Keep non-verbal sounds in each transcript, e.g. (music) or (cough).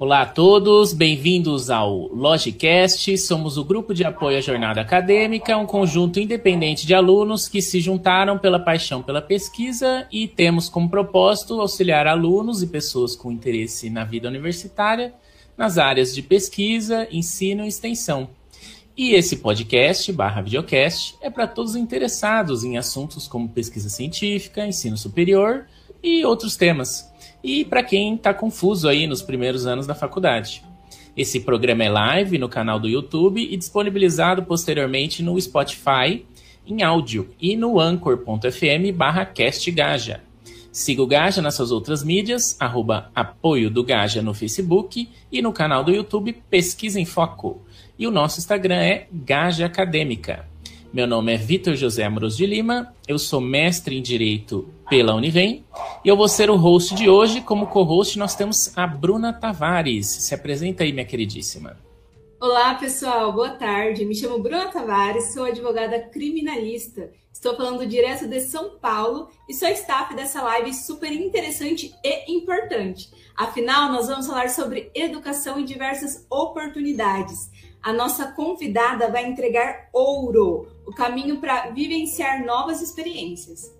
Olá a todos, bem-vindos ao Logicast. Somos o grupo de apoio à jornada acadêmica, um conjunto independente de alunos que se juntaram pela paixão pela pesquisa e temos como propósito auxiliar alunos e pessoas com interesse na vida universitária nas áreas de pesquisa, ensino e extensão. E esse podcast barra videocast é para todos interessados em assuntos como pesquisa científica, ensino superior e outros temas e para quem está confuso aí nos primeiros anos da faculdade. Esse programa é live no canal do YouTube e disponibilizado posteriormente no Spotify em áudio e no anchor.fm barra castgaja. Siga o Gaja nas suas outras mídias, arroba apoio do Gaja no Facebook e no canal do YouTube Pesquisa em Foco. E o nosso Instagram é Gaja Acadêmica. Meu nome é Vitor José Amoros de Lima, eu sou mestre em Direito pela Univem e eu vou ser o host de hoje. Como co-host, nós temos a Bruna Tavares. Se apresenta aí, minha queridíssima. Olá, pessoal, boa tarde. Me chamo Bruna Tavares, sou advogada criminalista. Estou falando direto de São Paulo e sou staff dessa live super interessante e importante. Afinal, nós vamos falar sobre educação e diversas oportunidades. A nossa convidada vai entregar ouro, o caminho para vivenciar novas experiências.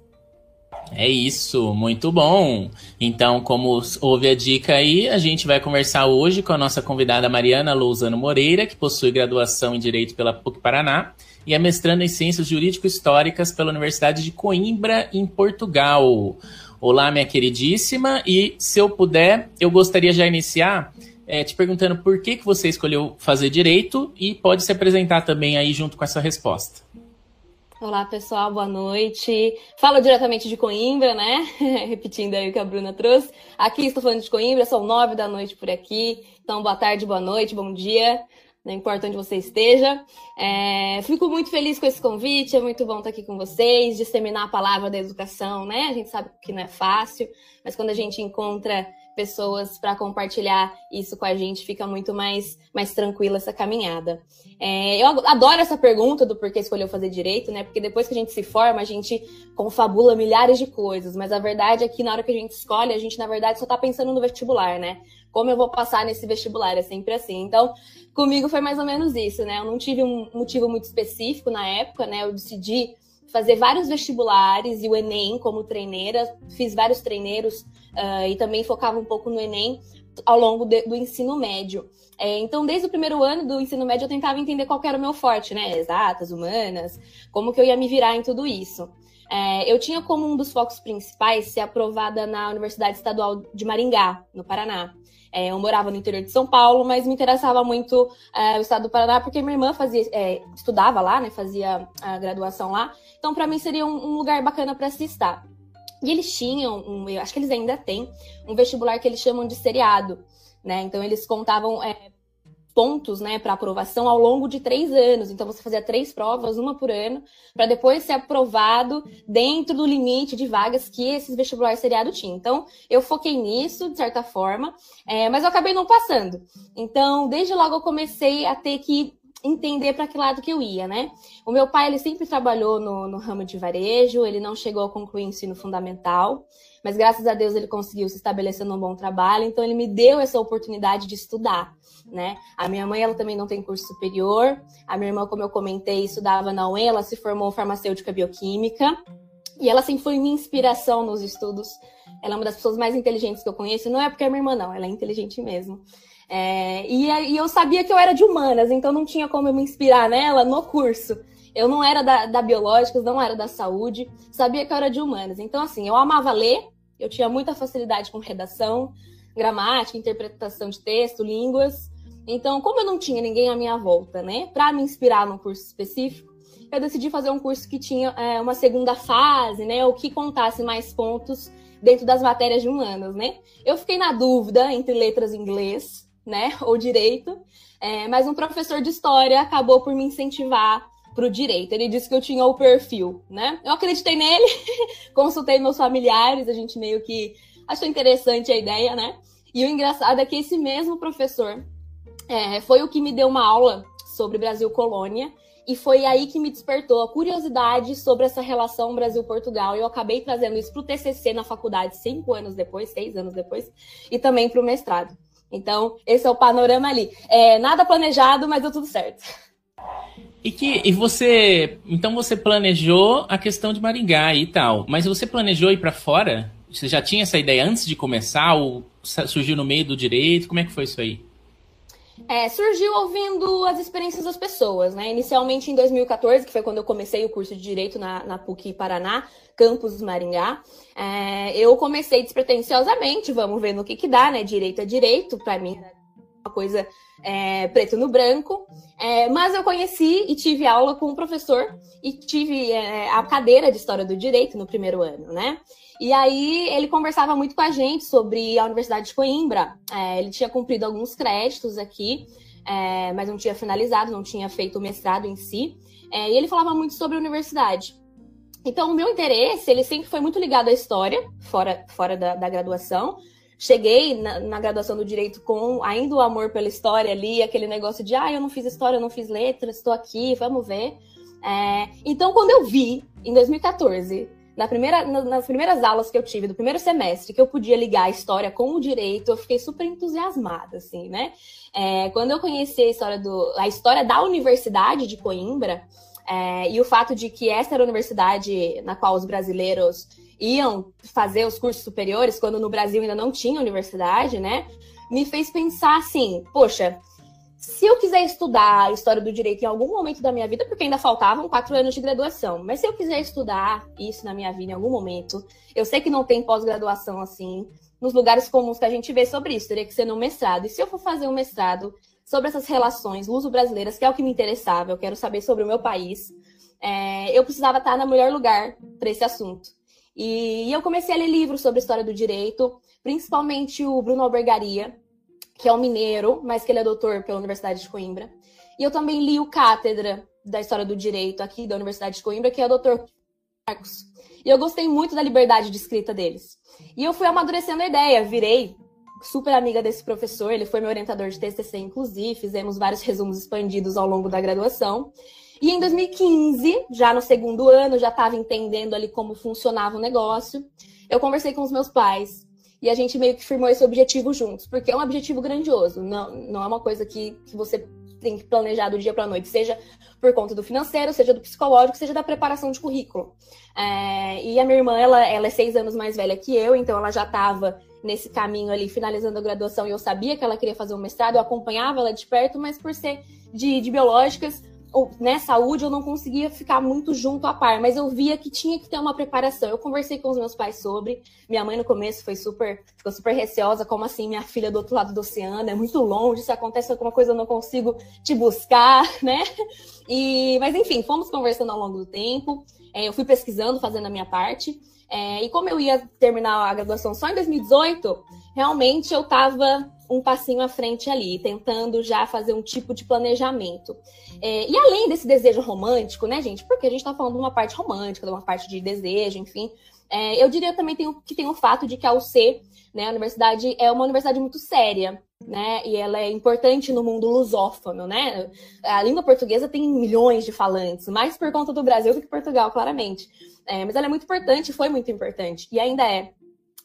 É isso, muito bom. Então, como houve a dica aí, a gente vai conversar hoje com a nossa convidada Mariana Lousano Moreira, que possui graduação em Direito pela PUC Paraná e é mestranda em Ciências Jurídico-Históricas pela Universidade de Coimbra, em Portugal. Olá, minha queridíssima, e se eu puder, eu gostaria já iniciar é, te perguntando por que, que você escolheu fazer Direito e pode se apresentar também aí junto com essa resposta. Olá, pessoal, boa noite. Falo diretamente de Coimbra, né? (laughs) Repetindo aí o que a Bruna trouxe. Aqui estou falando de Coimbra, são nove da noite por aqui. Então, boa tarde, boa noite, bom dia. Não importa onde você esteja. É, fico muito feliz com esse convite, é muito bom estar aqui com vocês, disseminar a palavra da educação, né? A gente sabe que não é fácil, mas quando a gente encontra pessoas para compartilhar isso com a gente, fica muito mais, mais tranquila essa caminhada. É, eu adoro essa pergunta do porquê escolheu fazer direito, né? Porque depois que a gente se forma, a gente confabula milhares de coisas, mas a verdade é que na hora que a gente escolhe, a gente, na verdade, só está pensando no vestibular, né? Como eu vou passar nesse vestibular? É sempre assim. Então, comigo foi mais ou menos isso, né? Eu não tive um motivo muito específico na época, né? Eu decidi fazer vários vestibulares e o Enem como treineira, fiz vários treineiros uh, e também focava um pouco no Enem ao longo de, do ensino médio. É, então, desde o primeiro ano do ensino médio, eu tentava entender qual era o meu forte, né? Exatas, humanas, como que eu ia me virar em tudo isso. É, eu tinha como um dos focos principais ser aprovada na Universidade Estadual de Maringá, no Paraná. É, eu morava no interior de São Paulo, mas me interessava muito é, o estado do Paraná, porque minha irmã fazia, é, estudava lá, né, fazia a graduação lá. Então, para mim, seria um, um lugar bacana para se estar. E eles tinham, um, eu acho que eles ainda têm, um vestibular que eles chamam de seriado. Né? Então, eles contavam é, pontos né, para aprovação ao longo de três anos. Então, você fazia três provas, uma por ano, para depois ser aprovado dentro do limite de vagas que esses vestibulares seriado tinham. Então, eu foquei nisso, de certa forma, é, mas eu acabei não passando. Então, desde logo eu comecei a ter que entender para que lado que eu ia, né? O meu pai, ele sempre trabalhou no, no ramo de varejo, ele não chegou a concluir ensino fundamental, mas graças a Deus ele conseguiu se estabelecer num bom trabalho, então ele me deu essa oportunidade de estudar, né? A minha mãe, ela também não tem curso superior, a minha irmã, como eu comentei, estudava na UEM, ela se formou farmacêutica bioquímica, e ela sempre foi minha inspiração nos estudos. Ela é uma das pessoas mais inteligentes que eu conheço, não é porque é minha irmã, não, ela é inteligente mesmo. É, e, e, eu sabia que eu era de humanas, então não tinha como eu me inspirar nela no curso. Eu não era da, da biológicas, não era da saúde, sabia que eu era de humanas. Então, assim, eu amava ler, eu tinha muita facilidade com redação, gramática, interpretação de texto, línguas. Então, como eu não tinha ninguém à minha volta, né, para me inspirar num curso específico, eu decidi fazer um curso que tinha é, uma segunda fase, né, ou que contasse mais pontos dentro das matérias de humanas, né. Eu fiquei na dúvida entre letras em inglês né, ou direito, é, mas um professor de história acabou por me incentivar para o direito. Ele disse que eu tinha o perfil, né? Eu acreditei nele, (laughs) consultei meus familiares, a gente meio que achou interessante a ideia, né? E o engraçado é que esse mesmo professor é, foi o que me deu uma aula sobre Brasil colônia e foi aí que me despertou a curiosidade sobre essa relação Brasil-Portugal. E eu acabei trazendo isso para o TCC na faculdade cinco anos depois, seis anos depois, e também para o mestrado. Então, esse é o panorama ali. É, nada planejado, mas deu tudo certo. E que e você, então você planejou a questão de Maringá e tal, mas você planejou ir para fora? Você já tinha essa ideia antes de começar ou surgiu no meio do direito? Como é que foi isso aí? É, surgiu ouvindo as experiências das pessoas, né? Inicialmente em 2014, que foi quando eu comecei o curso de Direito na, na PUC Paraná, campus Maringá, é, eu comecei despretensiosamente, vamos ver no que que dá, né? Direito é direito, para mim uma coisa é, preto no branco, é, mas eu conheci e tive aula com um professor e tive é, a cadeira de História do Direito no primeiro ano, né? E aí ele conversava muito com a gente sobre a Universidade de Coimbra. É, ele tinha cumprido alguns créditos aqui, é, mas não tinha finalizado, não tinha feito o mestrado em si. É, e ele falava muito sobre a universidade. Então, o meu interesse, ele sempre foi muito ligado à história, fora, fora da, da graduação. Cheguei na, na, graduação do direito com ainda o amor pela história ali, aquele negócio de, ah, eu não fiz história, eu não fiz letras, estou aqui, vamos ver. É, então, quando eu vi, em 2014, na primeira, nas primeiras aulas que eu tive do primeiro semestre, que eu podia ligar a história com o direito, eu fiquei super entusiasmada, assim, né? É, quando eu conheci a história, do, a história da Universidade de Coimbra, é, e o fato de que essa era a universidade na qual os brasileiros iam fazer os cursos superiores, quando no Brasil ainda não tinha universidade, né? Me fez pensar assim, poxa, se eu quiser estudar história do direito em algum momento da minha vida, porque ainda faltavam quatro anos de graduação, mas se eu quiser estudar isso na minha vida em algum momento, eu sei que não tem pós-graduação assim, nos lugares comuns que a gente vê sobre isso, teria que ser no mestrado. E se eu for fazer um mestrado sobre essas relações luso-brasileiras, que é o que me interessava, eu quero saber sobre o meu país, é, eu precisava estar no melhor lugar para esse assunto. E, e eu comecei a ler livros sobre história do direito, principalmente o Bruno Albergaria, que é um mineiro, mas que ele é doutor pela Universidade de Coimbra. E eu também li o Cátedra da História do Direito aqui da Universidade de Coimbra, que é o doutor Marcos. E eu gostei muito da liberdade de escrita deles. E eu fui amadurecendo a ideia, virei super amiga desse professor, ele foi meu orientador de TCC, inclusive, fizemos vários resumos expandidos ao longo da graduação. E em 2015, já no segundo ano, já estava entendendo ali como funcionava o negócio, eu conversei com os meus pais e a gente meio que firmou esse objetivo juntos, porque é um objetivo grandioso, não, não é uma coisa que, que você tem que planejar do dia para a noite, seja por conta do financeiro, seja do psicológico, seja da preparação de currículo. É, e a minha irmã, ela, ela é seis anos mais velha que eu, então ela já estava nesse caminho ali, finalizando a graduação, e eu sabia que ela queria fazer um mestrado, eu acompanhava ela de perto, mas por ser de, de biológicas, ou, né, saúde, eu não conseguia ficar muito junto a par, mas eu via que tinha que ter uma preparação. Eu conversei com os meus pais sobre. Minha mãe no começo foi super, ficou super receosa, como assim, minha filha do outro lado do oceano, é muito longe, se acontece alguma coisa eu não consigo te buscar, (laughs) né? E, mas enfim, fomos conversando ao longo do tempo. É, eu fui pesquisando, fazendo a minha parte. É, e como eu ia terminar a graduação só em 2018, realmente eu estava um passinho à frente ali, tentando já fazer um tipo de planejamento. É, e além desse desejo romântico, né, gente? Porque a gente está falando de uma parte romântica, de uma parte de desejo, enfim. É, eu diria também tem, que tem o fato de que a UC, né, a universidade, é uma universidade muito séria, né? E ela é importante no mundo lusófono, né? A língua portuguesa tem milhões de falantes, mais por conta do Brasil do que Portugal, claramente. É, mas ela é muito importante, foi muito importante, e ainda é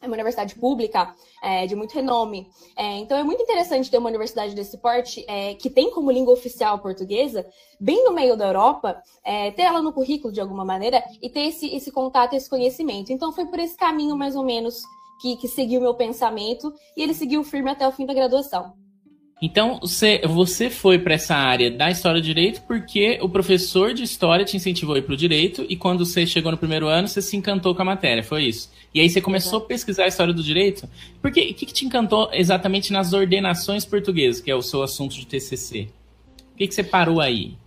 é uma universidade pública é, de muito renome. É, então é muito interessante ter uma universidade desse porte é, que tem como língua oficial portuguesa, bem no meio da Europa, é, ter ela no currículo de alguma maneira e ter esse, esse contato, esse conhecimento. Então foi por esse caminho, mais ou menos, que, que seguiu meu pensamento e ele seguiu firme até o fim da graduação. Então, você, você foi para essa área da história do direito porque o professor de história te incentivou a ir para o direito e quando você chegou no primeiro ano, você se encantou com a matéria, foi isso? E aí você começou a pesquisar a história do direito? Por que, que, que te encantou exatamente nas ordenações portuguesas, que é o seu assunto de TCC? Por que, que você parou aí?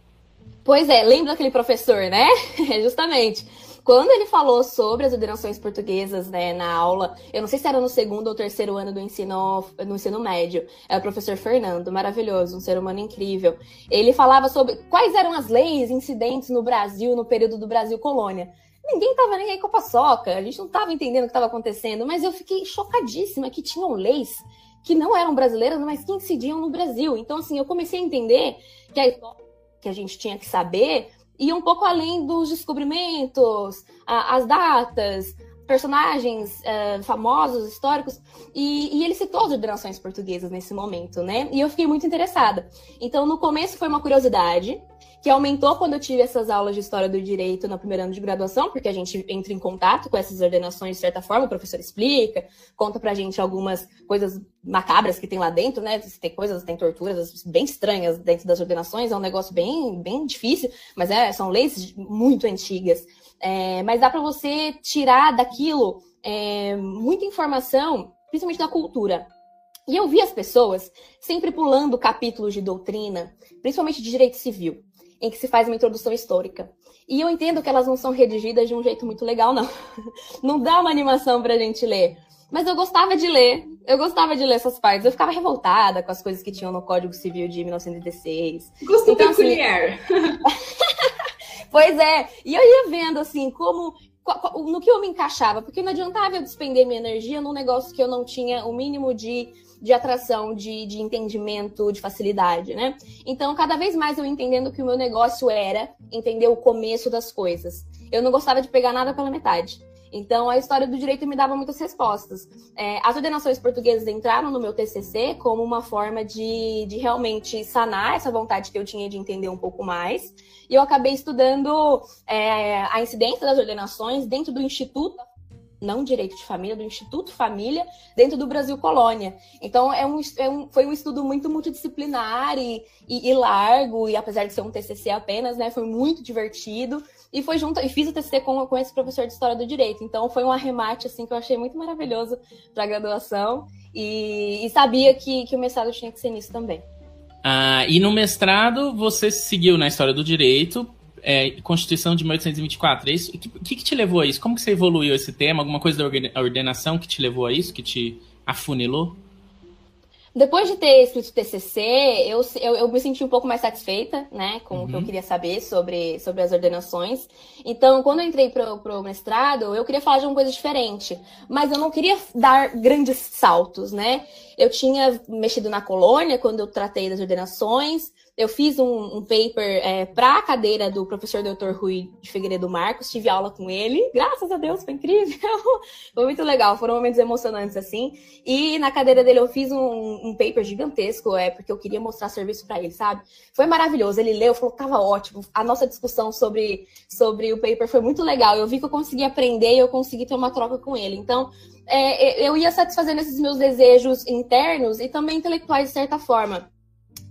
Pois é, lembra aquele professor, né? (laughs) Justamente. Quando ele falou sobre as ordenações portuguesas né, na aula, eu não sei se era no segundo ou terceiro ano do ensino, no ensino médio, é o professor Fernando, maravilhoso, um ser humano incrível. Ele falava sobre quais eram as leis incidentes no Brasil no período do Brasil colônia. Ninguém estava nem aí com a paçoca, a gente não estava entendendo o que estava acontecendo, mas eu fiquei chocadíssima que tinham leis que não eram brasileiras, mas que incidiam no Brasil. Então, assim, eu comecei a entender que a história que a gente tinha que saber e um pouco além dos descobrimentos, a, as datas, personagens uh, famosos, históricos, e, e, ele citou as ordenações portuguesas nesse momento, né? E eu fiquei muito interessada. Então, no começo foi uma curiosidade, que aumentou quando eu tive essas aulas de história do direito no primeiro ano de graduação, porque a gente entra em contato com essas ordenações de certa forma, o professor explica, conta pra gente algumas coisas macabras que tem lá dentro, né? Tem coisas, tem torturas bem estranhas dentro das ordenações, é um negócio bem, bem difícil, mas é, são leis muito antigas. É, mas dá para você tirar daquilo é, muita informação, principalmente da cultura. E eu vi as pessoas sempre pulando capítulos de doutrina, principalmente de direito civil, em que se faz uma introdução histórica. E eu entendo que elas não são redigidas de um jeito muito legal, não. (laughs) Não dá uma animação pra gente ler. Mas eu gostava de ler, eu gostava de ler essas partes. Eu ficava revoltada com as coisas que tinham no Código Civil de 1916. Gosto então, peculiar. Assim... (laughs) Pois é, e eu ia vendo assim como no que eu me encaixava, porque não adiantava eu despender minha energia num negócio que eu não tinha o mínimo de, de atração, de, de entendimento, de facilidade, né? Então, cada vez mais eu entendendo que o meu negócio era entender o começo das coisas. Eu não gostava de pegar nada pela metade. Então, a história do direito me dava muitas respostas. É, as ordenações portuguesas entraram no meu TCC como uma forma de, de realmente sanar essa vontade que eu tinha de entender um pouco mais. E eu acabei estudando é, a incidência das ordenações dentro do Instituto não direito de família, do Instituto Família, dentro do Brasil Colônia. Então, é um, é um, foi um estudo muito multidisciplinar e, e, e, largo, e apesar de ser um TCC apenas, né, foi muito divertido. E foi junto, e fiz o TCC com, com esse professor de História do Direito. Então, foi um arremate, assim, que eu achei muito maravilhoso para a graduação. E, e, sabia que, que o mestrado tinha que ser nisso também. Ah, e no mestrado, você seguiu na história do direito, é, Constituição de 1824, é isso? O que, que, te levou a isso? Como que você evoluiu esse tema? Alguma coisa da ordenação que te levou a isso, que te afunilou? Depois de ter escrito o TCC, eu, eu, eu, me senti um pouco mais satisfeita, né, com uhum. o que eu uhum. queria saber sobre, sobre as ordenações. Então, quando eu entrei para o mestrado, eu queria falar de uma coisa diferente, mas eu não queria dar grandes saltos, né? Eu tinha mexido na colônia quando eu tratei das ordenações, eu fiz um, um paper é, para a cadeira do professor Dr. Rui de Figueiredo Marcos, tive aula com ele, graças a Deus, foi incrível, (laughs) foi muito legal, foram momentos emocionantes assim. E na cadeira dele eu fiz um, um paper gigantesco, é porque eu queria mostrar serviço para ele, sabe? Foi maravilhoso, ele leu, falou que tava ótimo. A nossa discussão sobre, sobre o paper foi muito legal. Eu vi que eu consegui aprender e eu consegui ter uma troca com ele. Então, é, eu ia satisfazendo esses meus desejos internos e também intelectuais de certa forma.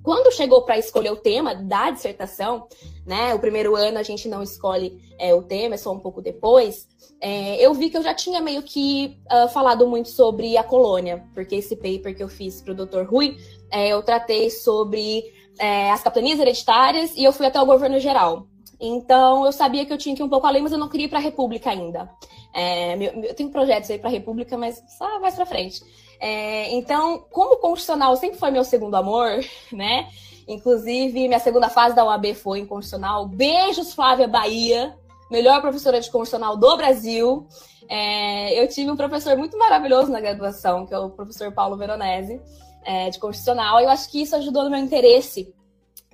Quando chegou para escolher o tema da dissertação, né? O primeiro ano a gente não escolhe é, o tema, é só um pouco depois. É, eu vi que eu já tinha meio que uh, falado muito sobre a colônia, porque esse paper que eu fiz para o Dr. Rui, é, eu tratei sobre é, as capitanias hereditárias e eu fui até o governo geral. Então eu sabia que eu tinha que ir um pouco além, mas eu não queria ir para a República ainda. É, eu tenho projetos aí para a República, mas só mais para frente. É, então, como constitucional sempre foi meu segundo amor, (laughs) né? Inclusive, minha segunda fase da UAB foi em constitucional. Beijos, Flávia Bahia, melhor professora de constitucional do Brasil. É, eu tive um professor muito maravilhoso na graduação, que é o professor Paulo Veronese, é, de constitucional. E eu acho que isso ajudou no meu interesse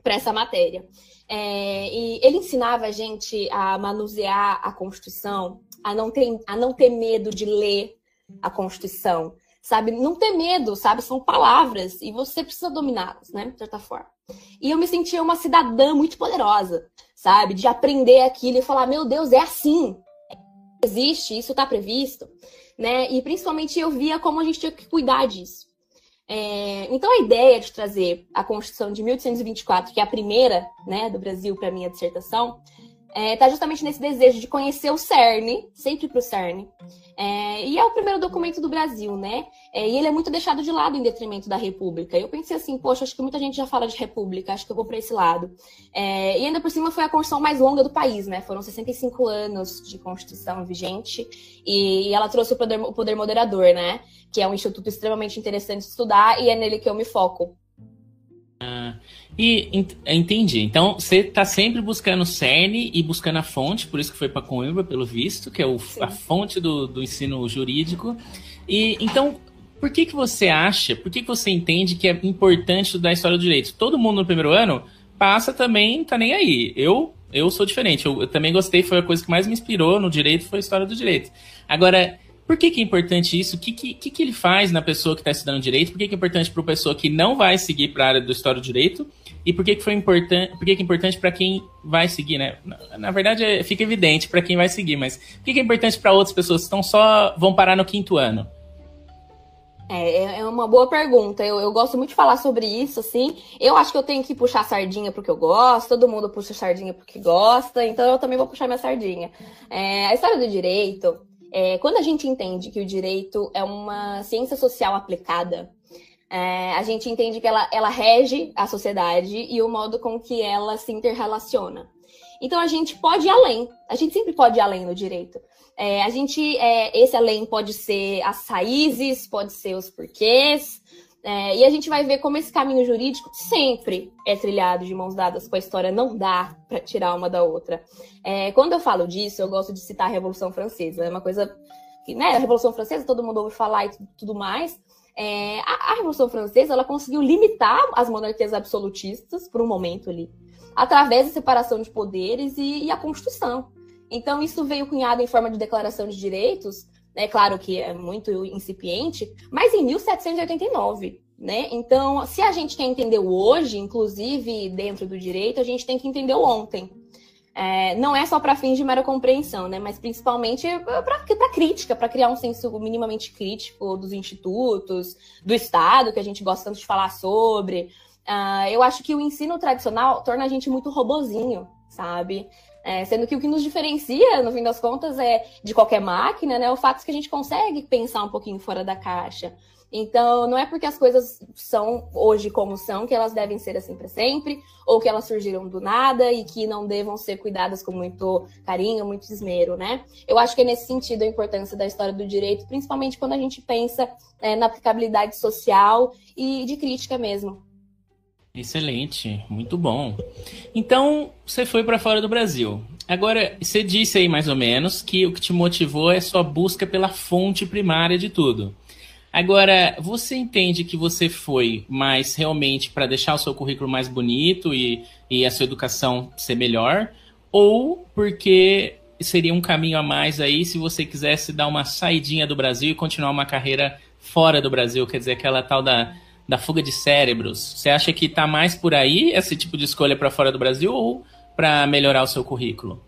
para essa matéria. É, e ele ensinava a gente a manusear a Constituição, a não ter, a não ter medo de ler a Constituição, sabe? Não ter medo, sabe? São palavras e você precisa dominá-las, né? De certa forma. E eu me sentia uma cidadã muito poderosa, sabe? De aprender aquilo e falar: meu Deus, é assim. Existe, isso está previsto, né? E principalmente eu via como a gente tinha que cuidar disso. É, então a ideia de trazer a Constituição de 1824, que é a primeira, né, do Brasil para minha dissertação, está é, justamente nesse desejo de conhecer o CERN, sempre para o CERN. É, e é o primeiro documento do Brasil, né? É, e ele é muito deixado de lado em detrimento da República. Eu pensei assim, poxa, acho que muita gente já fala de República, acho que eu vou para esse lado. É, e ainda por cima foi a Constituição mais longa do país, né? Foram 65 anos de Constituição vigente e, e ela trouxe o poder, o poder moderador, né? Que é um instituto extremamente interessante de estudar e é nele que eu me foco. Ah, e entendi. Então você está sempre buscando o CERN e buscando a fonte, por isso que foi para Coimbra, pelo visto, que é o, a fonte do, do ensino jurídico. E então, por que, que você acha, por que, que você entende que é importante estudar a história do direito? Todo mundo no primeiro ano passa também, tá nem aí. Eu Eu sou diferente. Eu, eu, também gostei, foi a coisa que mais me inspirou no direito, foi a história do direito. Agora, por que, que é importante isso? O que, que, que, ele faz na pessoa que está estudando direito? Por que, que é importante para a pessoa que não vai seguir para a área do história do direito? E por que, que foi importante? Por que, que é importante para quem vai seguir, né? Na, na verdade, é, fica evidente para quem vai seguir, mas por que, que é importante para outras pessoas que estão só vão parar no quinto ano? É, é, é uma boa pergunta. Eu, eu gosto muito de falar sobre isso, assim. Eu acho que eu tenho que puxar sardinha porque eu gosto, todo mundo puxa sardinha porque gosta, então eu também vou puxar minha sardinha. É, a história do direito, é, quando a gente entende que o direito é uma ciência social aplicada, é, a gente entende que ela, ela rege a sociedade e o modo com que ela se interrelaciona. Então a gente pode ir além, a gente sempre pode ir além no direito. É, a gente, é, esse além pode ser as raízes, pode ser os porquês, é, e a gente vai ver como esse caminho jurídico sempre é trilhado de mãos dadas com a história, não dá para tirar uma da outra. É, quando eu falo disso, eu gosto de citar a Revolução Francesa, é uma coisa que, né, a Revolução Francesa todo mundo ouve falar e tudo mais, é, a, a, Revolução Francesa ela conseguiu limitar as monarquias absolutistas por um momento ali, através da separação de poderes e, e a Constituição. Então, isso veio cunhado em forma de declaração de direitos, né, claro que é muito incipiente, mas em 1789. Né? Então, se a gente quer entender o hoje, inclusive dentro do direito, a gente tem que entender o ontem. É, não é só para fins de mera compreensão, né? mas principalmente para crítica, para criar um senso minimamente crítico dos institutos, do Estado, que a gente gosta tanto de falar sobre. Uh, eu acho que o ensino tradicional torna a gente muito robozinho, sabe? É, sendo que o que nos diferencia, no fim das contas, é de qualquer máquina, né? O fato é que a gente consegue pensar um pouquinho fora da caixa. Então, não é porque as coisas são hoje como são que elas devem ser assim para sempre, ou que elas surgiram do nada e que não devam ser cuidadas com muito carinho, muito esmero, né? Eu acho que é nesse sentido a importância da história do direito, principalmente quando a gente pensa é, na aplicabilidade social e de crítica mesmo. Excelente, muito bom. Então, você foi para fora do Brasil. Agora, você disse aí mais ou menos que o que te motivou é sua busca pela fonte primária de tudo. Agora, você entende que você foi mais realmente para deixar o seu currículo mais bonito e, e a sua educação ser melhor? Ou porque seria um caminho a mais aí se você quisesse dar uma saidinha do Brasil e continuar uma carreira fora do Brasil? Quer dizer, aquela tal da, da fuga de cérebros. Você acha que está mais por aí esse tipo de escolha para fora do Brasil ou para melhorar o seu currículo?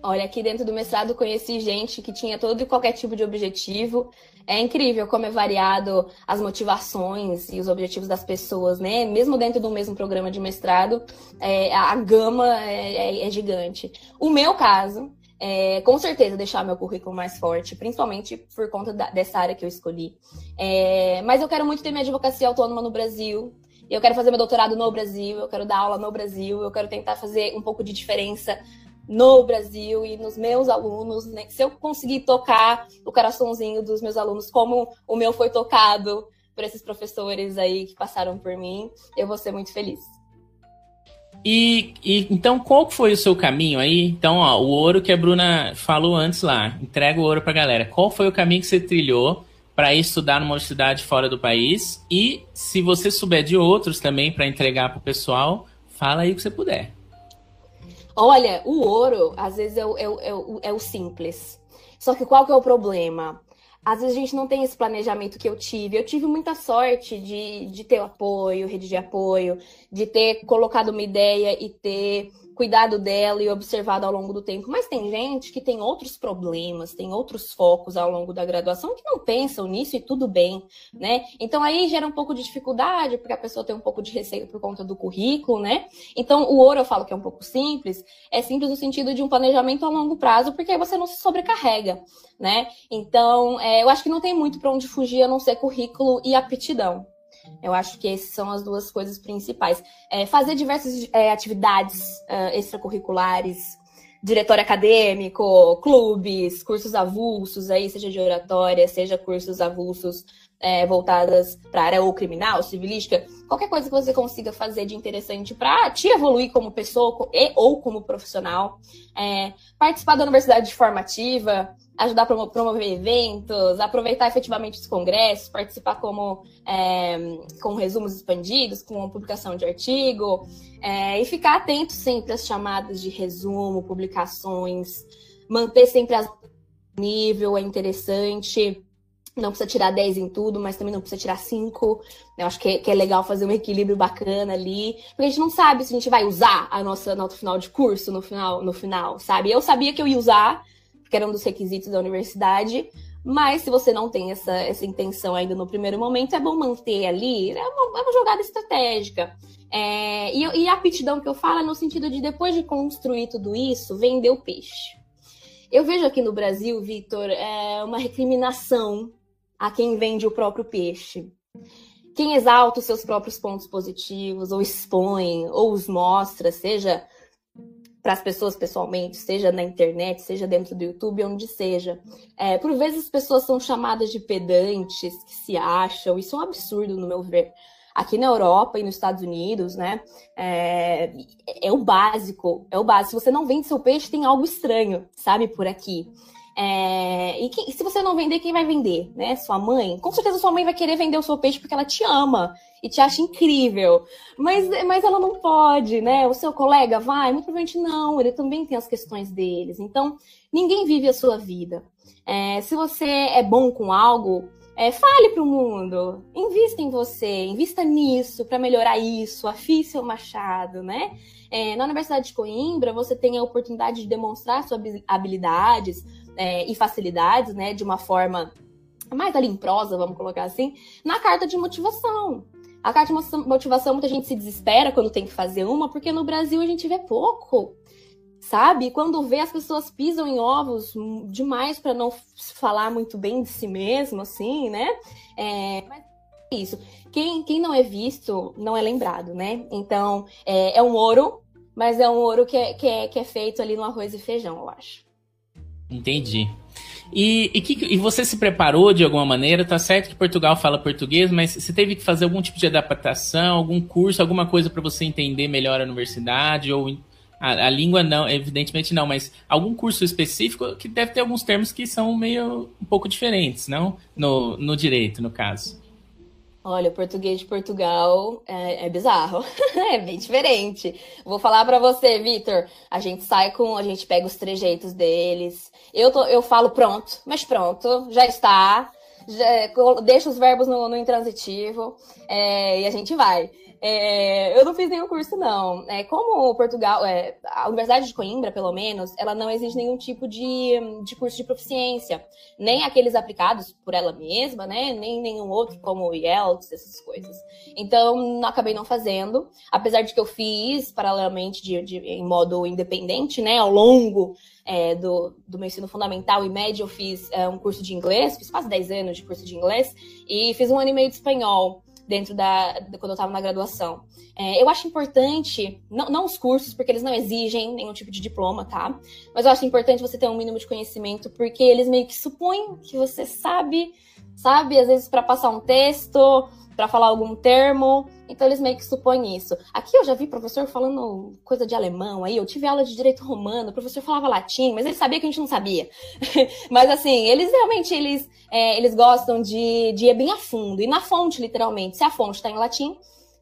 Olha, aqui dentro do mestrado conheci gente que tinha todo e qualquer tipo de objetivo. É incrível como é variado as motivações e os objetivos das pessoas, né? Mesmo dentro do mesmo programa de mestrado, é, a gama é, é, é, gigante. O meu caso, é, com certeza deixar meu currículo mais forte, principalmente por conta da, dessa área que eu escolhi. É, mas eu quero muito ter minha advocacia autônoma no Brasil. Eu quero fazer meu doutorado no Brasil, eu quero dar aula no Brasil, eu quero tentar fazer um pouco de diferença no Brasil e nos meus alunos, né? Se eu conseguir tocar o coraçãozinho dos meus alunos como o meu foi tocado por esses professores aí que passaram por mim, eu vou ser muito feliz. E, e, então qual foi o seu caminho aí? Então, ó, o ouro que a Bruna falou antes lá, entrega o ouro pra galera. Qual foi o caminho que você trilhou para estudar numa universidade fora do país? E se você souber de outros também para entregar pro pessoal, fala aí o que você puder. Olha, o ouro, às vezes, é o, é, o, é, o, é o simples. Só que qual que é o problema? Às vezes a gente não tem esse planejamento que eu tive. Eu tive muita sorte de, de ter apoio, rede de apoio, de ter colocado uma ideia e ter cuidado dela e observado ao longo do tempo. Mas tem gente que tem outros problemas, tem outros focos ao longo da graduação que não pensam nisso e tudo bem, né? Então aí gera um pouco de dificuldade, porque a pessoa tem um pouco de receio por conta do currículo, né? Então o ouro eu falo que é um pouco simples, é simples no sentido de um planejamento a longo prazo, porque aí você não se sobrecarrega, né? Então é, eu acho que não tem muito para onde fugir a não ser currículo e aptidão. Eu acho que essas são as duas coisas principais. É, fazer diversas é, atividades uh, extracurriculares, diretório acadêmico, clubes, cursos avulsos, aí, seja de oratória, seja cursos avulsos é, voltadas para a área ou criminal, civilística, qualquer coisa que você consiga fazer de interessante para te evoluir como pessoa e ou como profissional. É, participar da universidade formativa, ajudar a promover eventos, aproveitar efetivamente os congressos, participar como é, com resumos expandidos, com publicação de artigo, é, e ficar atento sempre às chamadas de resumo, publicações, manter sempre as nível, é interessante. Não precisa tirar 10 em tudo, mas também não precisa tirar 5. Eu acho que é, que é, legal fazer um equilíbrio bacana ali. Porque a gente não sabe se a gente vai usar a nossa nota final de curso no final, no final, sabe? Eu sabia que eu ia usar, que era um dos requisitos da universidade. Mas se você não tem essa, essa intenção ainda no primeiro momento, é bom manter ali. É uma, é uma jogada estratégica. É, e, e a aptidão que eu falo é no sentido de depois de construir tudo isso, vender o peixe. Eu vejo aqui no Brasil, Vitor, é uma recriminação a quem vende o próprio peixe. Quem exalta os seus próprios pontos positivos, ou expõe, ou os mostra, seja para as pessoas pessoalmente, seja na internet, seja dentro do YouTube, onde seja. É, por vezes as pessoas são chamadas de pedantes, que se acham, isso é um absurdo no meu ver. Aqui na Europa e nos Estados Unidos, né, é, é o básico, é o básico. Se você não vende seu peixe, tem algo estranho, sabe, por aqui. É, e, se você não vender, quem vai vender? Né? Sua mãe? Com certeza sua mãe vai querer vender o seu peixe porque ela te ama e te acha incrível. Mas, mas ela não pode, né? O seu colega vai? Muito provavelmente não, ele também tem as questões deles. Então, ninguém vive a sua vida. É, se você é bom com algo, é, fale para o mundo, invista em você, invista nisso para melhorar isso, afie seu machado, né? É, na Universidade de Coimbra, você tem a oportunidade de demonstrar suas habilidades, é, e facilidades, né, de uma forma mais ali em prosa, vamos colocar assim, na carta de motivação. A carta de motivação, muita gente se desespera quando tem que fazer uma, porque no Brasil a gente vê pouco, sabe? Quando vê as pessoas pisam em ovos demais para não falar muito bem de si mesmo, assim, né? É, mas é isso. Quem, quem não é visto não é lembrado, né? Então, é, é um ouro, mas é um ouro que é, que, é, que é feito ali no arroz e feijão, eu acho. Entendi. E, e, que, e, você se preparou de alguma maneira? Tá certo que Portugal fala português, mas você teve que fazer algum tipo de adaptação, algum curso, alguma coisa para você entender melhor a universidade? Ou a, a, língua não, evidentemente não, mas algum curso específico que deve ter alguns termos que são meio um pouco diferentes, não? No, no direito, no caso. Olha, o português de Portugal é, é bizarro, (laughs) é bem diferente. Vou falar para você, Vitor. A gente sai com, a gente pega os trejeitos deles. Eu, tô, eu falo pronto, mas pronto, já está. Já, deixa os verbos no, no intransitivo é, e a gente vai. É, eu não fiz nenhum curso, não. É, como Portugal, é, a Universidade de Coimbra, pelo menos, ela não exige nenhum tipo de, de curso de proficiência. Nem aqueles aplicados por ela mesma, né? Nem nenhum outro, como o IELTS, essas coisas. Então, não, acabei não fazendo. Apesar de que eu fiz, paralelamente, de, de em modo independente, né? Ao longo é, do, do meu ensino fundamental e médio, eu fiz é, um curso de inglês, fiz quase 10 anos de curso de inglês, e fiz um ano e meio de espanhol dentro da quando eu estava na graduação. É, eu acho importante, não, não os cursos, porque eles não exigem nenhum tipo de diploma, tá? Mas eu acho importante você ter um mínimo de conhecimento, porque eles meio que supõem que você sabe, sabe? Às vezes para passar um texto, para falar algum termo. Então eles meio que supõem isso. Aqui eu já vi professor falando coisa de alemão aí, eu tive aula de direito romano, o professor falava latim, mas ele sabia que a gente não sabia. (laughs) mas assim, eles realmente eles, é, eles gostam de, de ir bem a fundo. E na fonte, literalmente, se a fonte está em latim,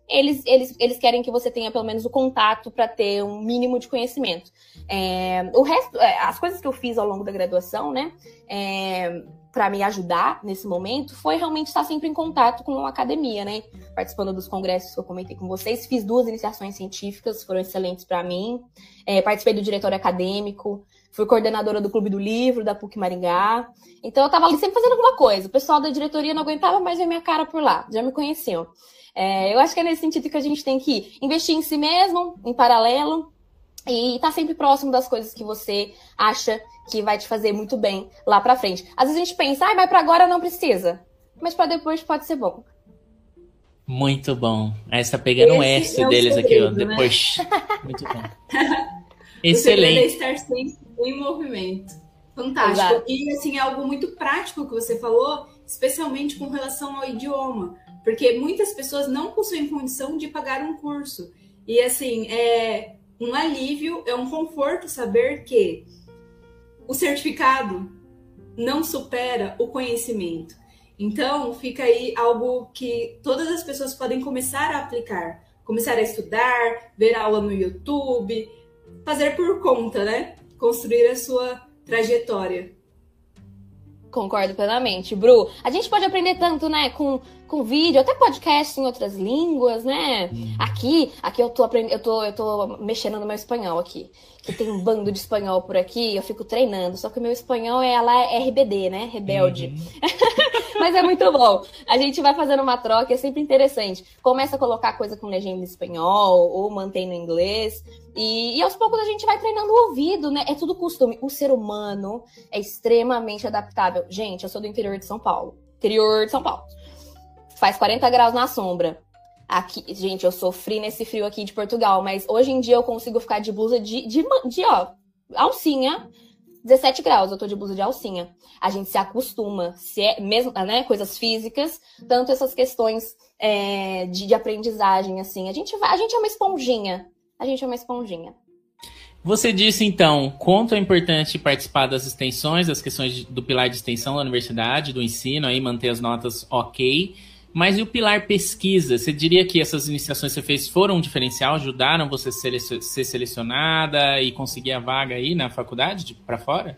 eles, eles, eles querem que você tenha pelo menos o contato para ter um mínimo de conhecimento. É, o resto, é, as coisas que eu fiz ao longo da graduação, né? É, para me ajudar nesse momento foi realmente estar sempre em contato com a academia, né? Participando dos congressos que eu comentei com vocês, fiz duas iniciações científicas, foram excelentes para mim. É, participei do diretório acadêmico, fui coordenadora do Clube do Livro, da PUC Maringá. Então eu estava ali sempre fazendo alguma coisa. O pessoal da diretoria não aguentava mais ver minha cara por lá, já me conheciam. É, eu acho que é nesse sentido que a gente tem que investir em si mesmo, em paralelo, e tá sempre próximo das coisas que você acha que vai te fazer muito bem lá pra frente. Às vezes a gente pensa, ah, mas pra agora não precisa. Mas para depois pode ser bom. Muito bom. Tá pegando Esse um S é deles segredo, aqui, ó. Né? Depois. (laughs) Muito bom. Excelente. O é estar sempre em movimento. Fantástico. Exato. E assim, é algo muito prático que você falou, especialmente com relação ao idioma. Porque muitas pessoas não possuem condição de pagar um curso. E assim, é um alívio, é um conforto saber que o certificado não supera o conhecimento. Então, fica aí algo que todas as pessoas podem começar a aplicar, começar a estudar, ver aula no YouTube, fazer por conta, né? Construir a sua trajetória. Concordo plenamente. Bru, a gente pode aprender tanto, né, com, com vídeo, até podcast em outras línguas, né? Hum. Aqui, aqui eu tô aprendendo, eu tô, eu tô mexendo no meu espanhol aqui. Que tem um bando de espanhol por aqui, eu fico treinando. Só que o meu espanhol é lá é RBD, né? Rebelde. Uhum. (laughs) Mas é muito bom. A gente vai fazendo uma troca, é sempre interessante. Começa a colocar coisa com legenda em espanhol, ou mantém no inglês. E, e, aos poucos a gente vai treinando o ouvido, né? É tudo costume. O ser humano é extremamente adaptável. Gente, eu sou do interior de São Paulo. Interior de São Paulo. Faz 40 graus na sombra. Aqui, gente, eu sofri nesse frio aqui de Portugal, mas hoje em dia eu consigo ficar de blusa de, de, de ó, alcinha. 17 graus, eu tô de blusa de alcinha. A gente se acostuma, se é mesmo, né, coisas físicas, tanto essas questões é, de, de aprendizagem, assim. A gente vai, a gente é uma esponjinha a gente é uma esponjinha. Você disse então quanto é importante participar das extensões, das questões do pilar de extensão da universidade, do ensino, aí manter as notas ok. Mas e o pilar pesquisa? Você diria que essas iniciações que você fez foram um diferencial, ajudaram você a ser selecionada e conseguir a vaga aí na faculdade para fora?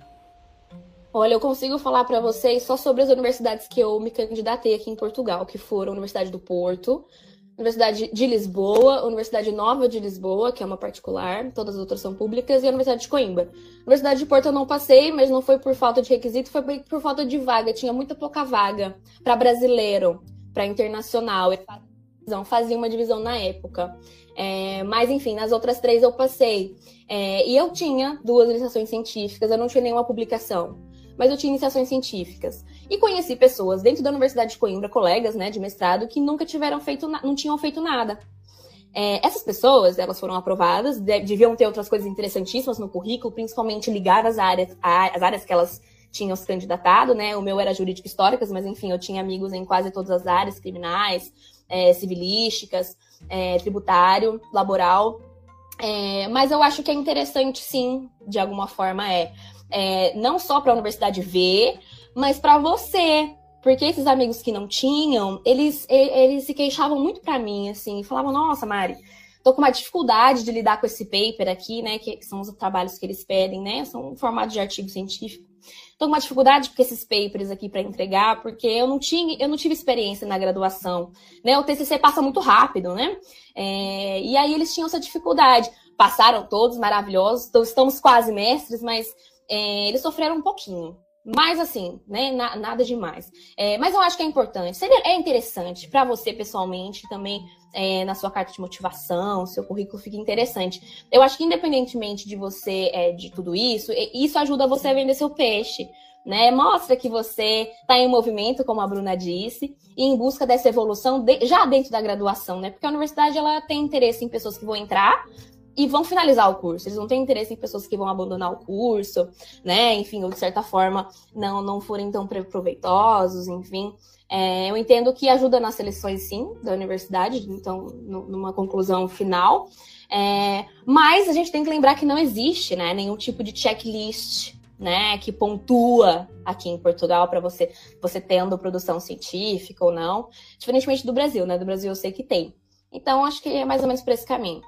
Olha, eu consigo falar para vocês só sobre as universidades que eu me candidatei aqui em Portugal, que foram a Universidade do Porto, Universidade de Lisboa, Universidade Nova de Lisboa, que é uma particular, todas as outras são públicas, e a Universidade de Coimbra. Universidade de Porto eu não passei, mas não foi por falta de requisito, foi por falta de vaga. Tinha muita pouca vaga para brasileiro, para internacional. Fazia uma divisão na época. É, mas, enfim, nas outras três eu passei. É, e eu tinha duas iniciações científicas, eu não tinha nenhuma publicação mas eu tinha iniciações científicas. E conheci pessoas dentro da Universidade de Coimbra, colegas né, de mestrado, que nunca tiveram feito, não tinham feito nada. É, essas pessoas, elas foram aprovadas, deviam ter outras coisas interessantíssimas no currículo, principalmente ligadas às áreas, às áreas que elas tinham se candidatado, né? O meu era jurídico históricas, mas enfim, eu tinha amigos em quase todas as áreas, criminais, é, civilísticas, é, tributário, laboral. É, mas eu acho que é interessante, sim, de alguma forma é é, não só para a universidade ver, mas para você. Porque esses amigos que não tinham, eles, eles se queixavam muito para mim, assim, falavam, nossa, Mari, tô com uma dificuldade de lidar com esse paper aqui, né, que são os trabalhos que eles pedem, né, são um formato de artigo científico. Tô com uma dificuldade com esses papers aqui para entregar, porque eu não tinha, eu não tive experiência na graduação, né? O TCC passa muito rápido, né? É, e aí eles tinham essa dificuldade. Passaram todos maravilhosos, então estamos quase mestres, mas é, eles sofreram um pouquinho. Mas assim, né? Na, nada demais. É, mas eu acho que é importante. É interessante para você pessoalmente também é, na sua carta de motivação, seu currículo fica interessante. Eu acho que independentemente de você, é, de tudo isso, isso ajuda você a vender seu peixe. Né? Mostra que você está em movimento, como a Bruna disse, e em busca dessa evolução de, já dentro da graduação, né? Porque a universidade ela tem interesse em pessoas que vão entrar e vão finalizar o curso. Eles não têm interesse em pessoas que vão abandonar o curso, né? Enfim, ou de certa forma não, não forem tão proveitosos, enfim. É, eu entendo que ajuda nas seleções, sim, da universidade, então, numa conclusão final. É, mas a gente tem que lembrar que não existe né, nenhum tipo de checklist né, que pontua aqui em Portugal para você, você tendo produção científica ou não, diferentemente do Brasil, né? Do Brasil eu sei que tem. Então, acho que é mais ou menos por esse caminho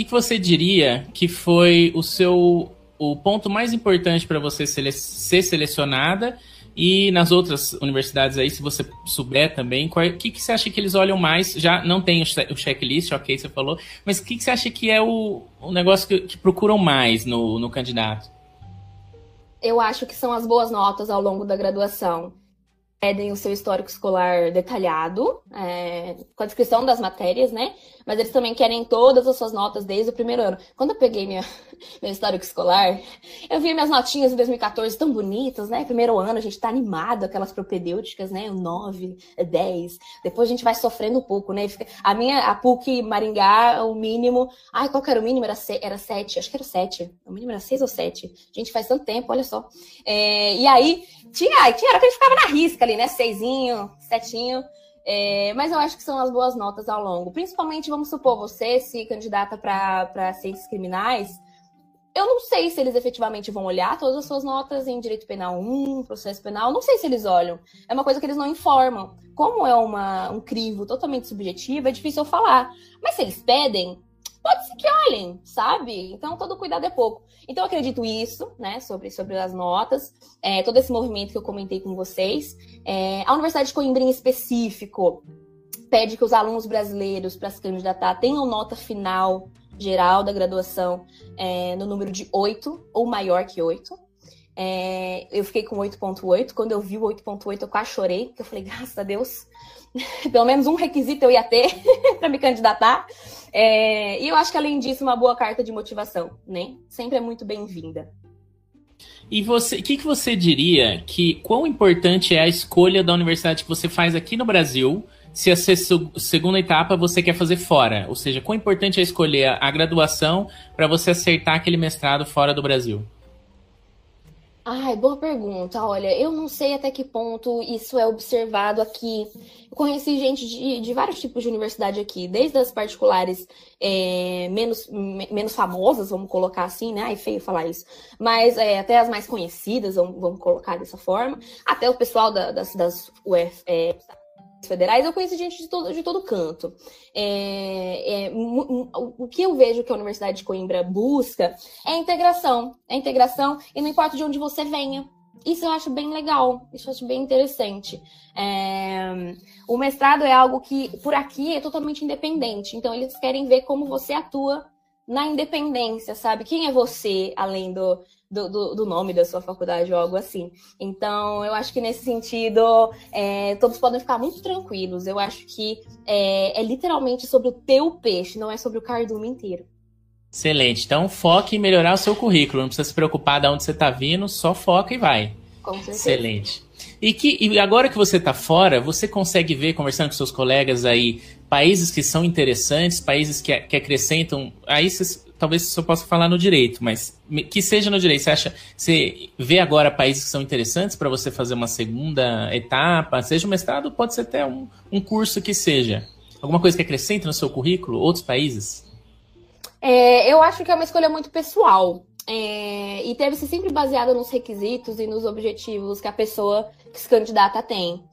que, que você diria que foi o seu o ponto mais importante para você sele ser selecionada e nas outras universidades aí, se você souber também, o que, que você acha que eles olham mais? Já não tem o checklist, ok, você falou, mas o que, que você acha que é o, o negócio que, que procuram mais no, no candidato? Eu acho que são as boas notas ao longo da graduação pedem o seu histórico escolar detalhado, é, com a descrição das matérias, né? Mas eles também querem todas as suas notas desde o primeiro ano. Quando eu peguei minha, (laughs) meu histórico escolar, eu vi minhas notinhas de 2014 tão bonitas, né? Primeiro ano a gente tá animado, aquelas propedêuticas, né? O 9, 10. Depois a gente vai sofrendo um pouco, né? A minha, a PUC Maringá, o mínimo. Ai, qual que era o mínimo? Era, era 7, acho que era 7. O mínimo era 6 ou 7. Gente, faz tanto tempo, olha só. É, e aí, tinha, tinha hora que a gente ficava na risca ali, né? Seisinho, setinho. É, mas eu acho que são as boas notas ao longo. Principalmente, vamos supor, você se candidata para ciências criminais, eu não sei se eles efetivamente vão olhar todas as suas notas em direito penal 1, processo penal, não sei se eles olham. É uma coisa que eles não informam. Como é uma, um crivo totalmente subjetivo, é difícil eu falar. Mas se eles pedem, pode ser que olhem, sabe? Então todo cuidado é pouco. Então eu acredito isso, né, sobre, sobre as notas, é, todo esse movimento que eu comentei com vocês. É, a Universidade de Coimbra em específico pede que os alunos brasileiros para se candidatar tenham nota final geral da graduação é, no número de 8 ou maior que 8. É, eu fiquei com 8.8. Quando eu vi o 8.8, eu quase chorei, porque eu falei, graças a Deus, (laughs) pelo menos um requisito eu ia ter (laughs) para me candidatar. É, e eu acho que, além disso, uma boa carta de motivação, né? Sempre é muito bem-vinda. E você, o que, que você diria que quão importante é a escolha da universidade que você faz aqui no Brasil se a segunda etapa você quer fazer fora. Ou seja, quão importante é escolher a graduação para você acertar aquele mestrado fora do Brasil? Ai, boa pergunta. Olha, eu não sei até que ponto isso é observado aqui. Eu conheci gente de, de vários tipos de universidade aqui, desde as particulares é, menos, menos famosas, vamos colocar assim, né? Ai, feio falar isso. Mas é, até as mais conhecidas, vamos, vamos colocar dessa forma, até o pessoal da, das, das UF, é, federais, eu conheço gente de todo, de todo canto. É, é, o que eu vejo que a Universidade de Coimbra busca é a integração. É a integração e não importa de onde você venha. Isso eu acho bem legal, isso eu acho bem interessante. É, o mestrado é algo que, por aqui, é totalmente independente. Então, eles querem ver como você atua na independência, sabe? Quem é você, além do, do, do, do, nome da sua faculdade ou algo assim. Então, eu acho que nesse sentido, é, todos podem ficar muito tranquilos. Eu acho que é, é, literalmente sobre o teu peixe, não é sobre o cardume inteiro. Excelente. Então, foque em melhorar o seu currículo. Não precisa se preocupar de onde você está vindo, só foca e vai. Com certeza. Excelente. E, que, e agora que você está fora, você consegue ver, conversando com seus colegas aí, países que são interessantes, países que, que acrescentam. Aí vocês talvez só possa falar no direito, mas que seja no direito. Você acha, você vê agora países que são interessantes para você fazer uma segunda etapa, seja um mestrado, pode ser até um, um curso que seja. Alguma coisa que acrescenta no seu currículo, outros países? É, eu acho que é uma escolha muito pessoal. É, e deve ser sempre baseada nos requisitos e nos objetivos que a pessoa que se candidata tem.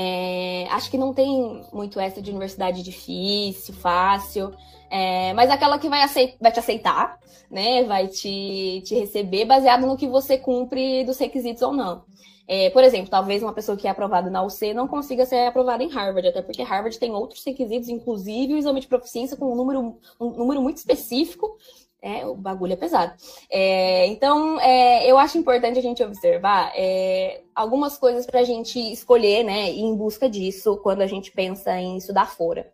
É, acho que não tem muito essa de universidade difícil, fácil. É, mas aquela que vai, vai te aceitar, né? Vai te, te receber baseado no que você cumpre dos requisitos ou não. É, por exemplo, talvez uma pessoa que é aprovada na UC não consiga ser aprovada em Harvard, até porque Harvard tem outros requisitos, inclusive o exame de proficiência com um número, um número muito específico. É, o bagulho é pesado. É, então, é, eu acho importante a gente observar é, algumas coisas para a gente escolher, né, em busca disso quando a gente pensa em estudar fora.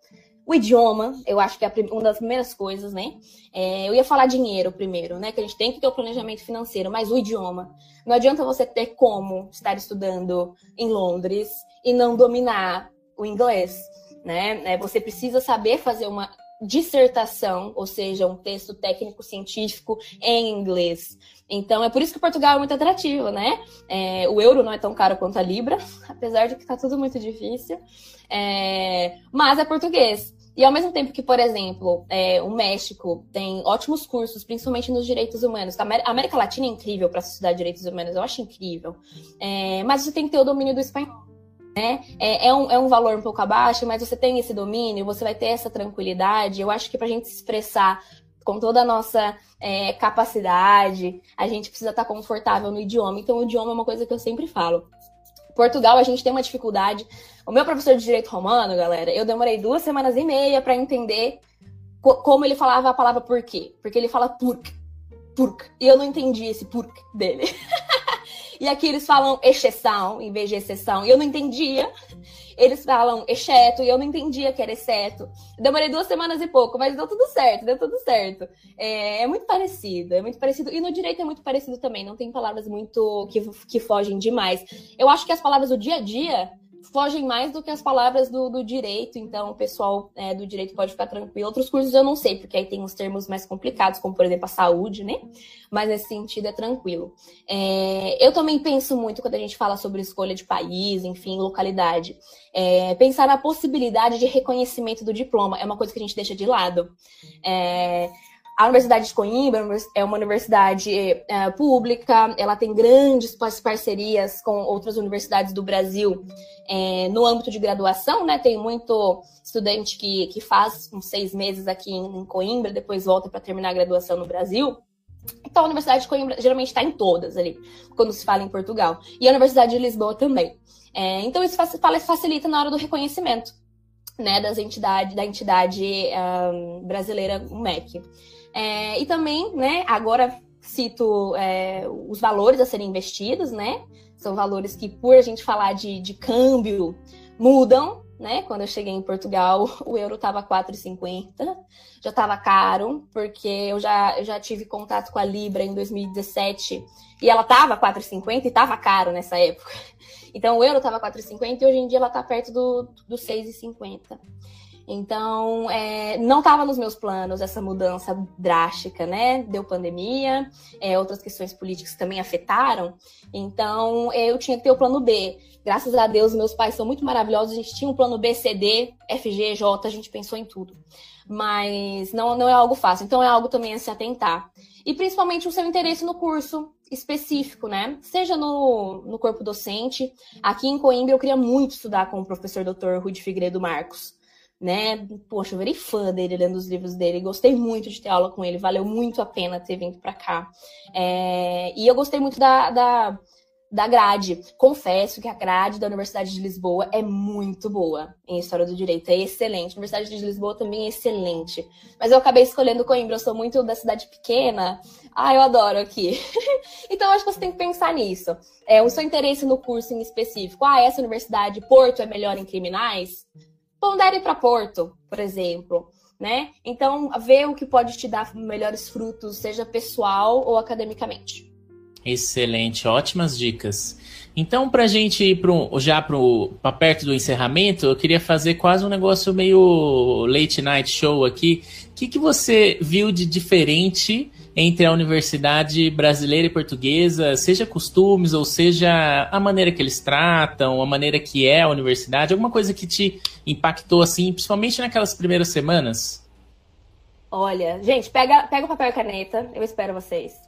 O idioma, eu acho que é uma das primeiras coisas, né? É, eu ia falar dinheiro primeiro, né? Que a gente tem que ter o planejamento financeiro, mas o idioma. Não adianta você ter como estar estudando em Londres e não dominar o inglês, né? É, você precisa saber fazer uma dissertação, ou seja, um texto técnico científico em inglês. Então é por isso que Portugal é muito atrativo, né? É, o euro não é tão caro quanto a libra, (laughs) apesar de que está tudo muito difícil. É, mas é português. E ao mesmo tempo que, por exemplo, é, o México tem ótimos cursos, principalmente nos direitos humanos. A América Latina é incrível para estudar direitos humanos, eu acho incrível. É, mas você tem que ter o domínio do espanhol. Né? É, é, um, é um valor um pouco abaixo, mas você tem esse domínio, você vai ter essa tranquilidade. Eu acho que para a gente se expressar com toda a nossa é, capacidade, a gente precisa estar tá confortável no idioma. Então, o idioma é uma coisa que eu sempre falo. Portugal, a gente tem uma dificuldade. O meu professor de direito romano, galera, eu demorei duas semanas e meia para entender co como ele falava a palavra por quê. Porque ele fala purk, purk. E eu não entendi esse purk dele. (laughs) e aqui eles falam exceção em vez de exceção. E eu não entendia. Eles falam exceto, e eu não entendia que era exceto. Demorei duas semanas e pouco, mas deu tudo certo, deu tudo certo. É, é, muito parecido, é muito parecido. E no direito é muito parecido também, não tem palavras muito que, que fogem demais. Eu acho que as palavras do dia a dia fogem mais do que as palavras do, do direito, então o pessoal é, do direito pode ficar tranquilo. Outros cursos eu não sei, porque aí tem uns termos mais complicados, como por exemplo a saúde, né? Mas nesse sentido é tranquilo. É, eu também penso muito quando a gente fala sobre escolha de país, enfim, localidade. É, pensar na possibilidade de reconhecimento do diploma é uma coisa que a gente deixa de lado. É, A Universidade de Coimbra é uma universidade é, pública, ela tem grandes parcerias com outras universidades do Brasil é, no âmbito de graduação, né? Tem muito estudante que, que faz uns seis meses aqui em Coimbra, depois volta para terminar a graduação no Brasil. Então, a Universidade de Coimbra geralmente está em todas ali, quando se fala em Portugal. E a Universidade de Lisboa também. É, então, isso facilita na hora do reconhecimento né, das entidades, da entidade um, brasileira, o MEC. É, e também, né, agora cito é, os valores a serem investidos, né? São valores que, por a gente falar de, de câmbio, mudam, né? Quando eu cheguei em Portugal, (laughs) o euro estava 4,50, já estava caro, porque eu já, eu já tive contato com a Libra em 2017 e ela estava 4,50 e estava caro nessa época. Então o euro estava 4,50 e hoje em dia ela está perto do, do 6,50. Então, é, não estava nos meus planos essa mudança drástica, né? Deu pandemia, é, outras questões políticas também afetaram. Então, eu tinha que ter o plano B. Graças a Deus, meus pais são muito maravilhosos. A gente tinha um plano B, CD, FG, J, a gente pensou em tudo. Mas não, não é algo fácil. Então, é algo também a se atentar. E principalmente o seu interesse no curso específico, né? Seja no, no corpo docente. Aqui em Coimbra, eu queria muito estudar com o professor Dr. Rudi Figueiredo Marcos né? Poxa, eu virei fã dele lendo os livros dele, gostei muito de ter aula com ele, valeu muito a pena ter vindo para cá. É... E eu gostei muito da, da, da grade. Confesso que a grade da Universidade de Lisboa é muito boa em História do Direito, é excelente. A Universidade de Lisboa também é excelente. Mas eu acabei escolhendo Coimbra, eu sou muito da cidade pequena. Ah, eu adoro aqui. (laughs) então, acho que você tem que pensar nisso. É, o seu interesse no curso em específico. Ah, essa universidade, Porto, é melhor em criminais? Pondere para Porto, por exemplo. Né? Então, ver o que pode te dar melhores frutos, seja pessoal ou academicamente. Excelente, ótimas dicas. Então, para a gente ir pro, já para perto do encerramento, eu queria fazer quase um negócio meio late night show aqui. O que, que você viu de diferente entre a universidade brasileira e portuguesa, seja costumes ou seja a maneira que eles tratam, a maneira que é a universidade, alguma coisa que te impactou assim, principalmente naquelas primeiras semanas? Olha, gente, pega, pega o papel e caneta, eu espero vocês.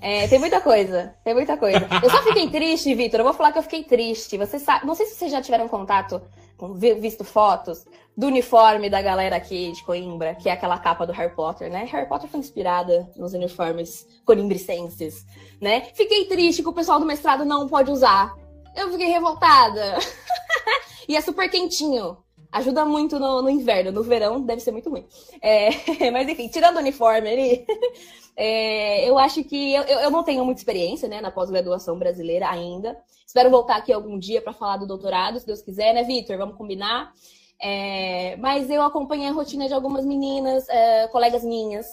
É, tem muita coisa, tem muita coisa. Eu só fiquei triste, Vitor. Eu vou falar que eu fiquei triste. Você sabe, não sei se vocês já tiveram contato, visto fotos do uniforme da galera aqui de Coimbra, que é aquela capa do Harry Potter, né? Harry Potter foi inspirada nos uniformes coimbricenses, né? Fiquei triste que o pessoal do mestrado não pode usar. Eu fiquei revoltada. (laughs) e é super quentinho. Ajuda muito no, no, inverno. No verão deve ser muito ruim. É, (laughs) mas enfim, tirando o uniforme ali, é, eu acho que eu, eu não tenho muita experiência né, na pós-graduação brasileira ainda. Espero voltar aqui algum dia para falar do doutorado, se Deus quiser, né, Vitor? Vamos combinar. É, mas eu acompanhei a rotina de algumas meninas, é, colegas minhas,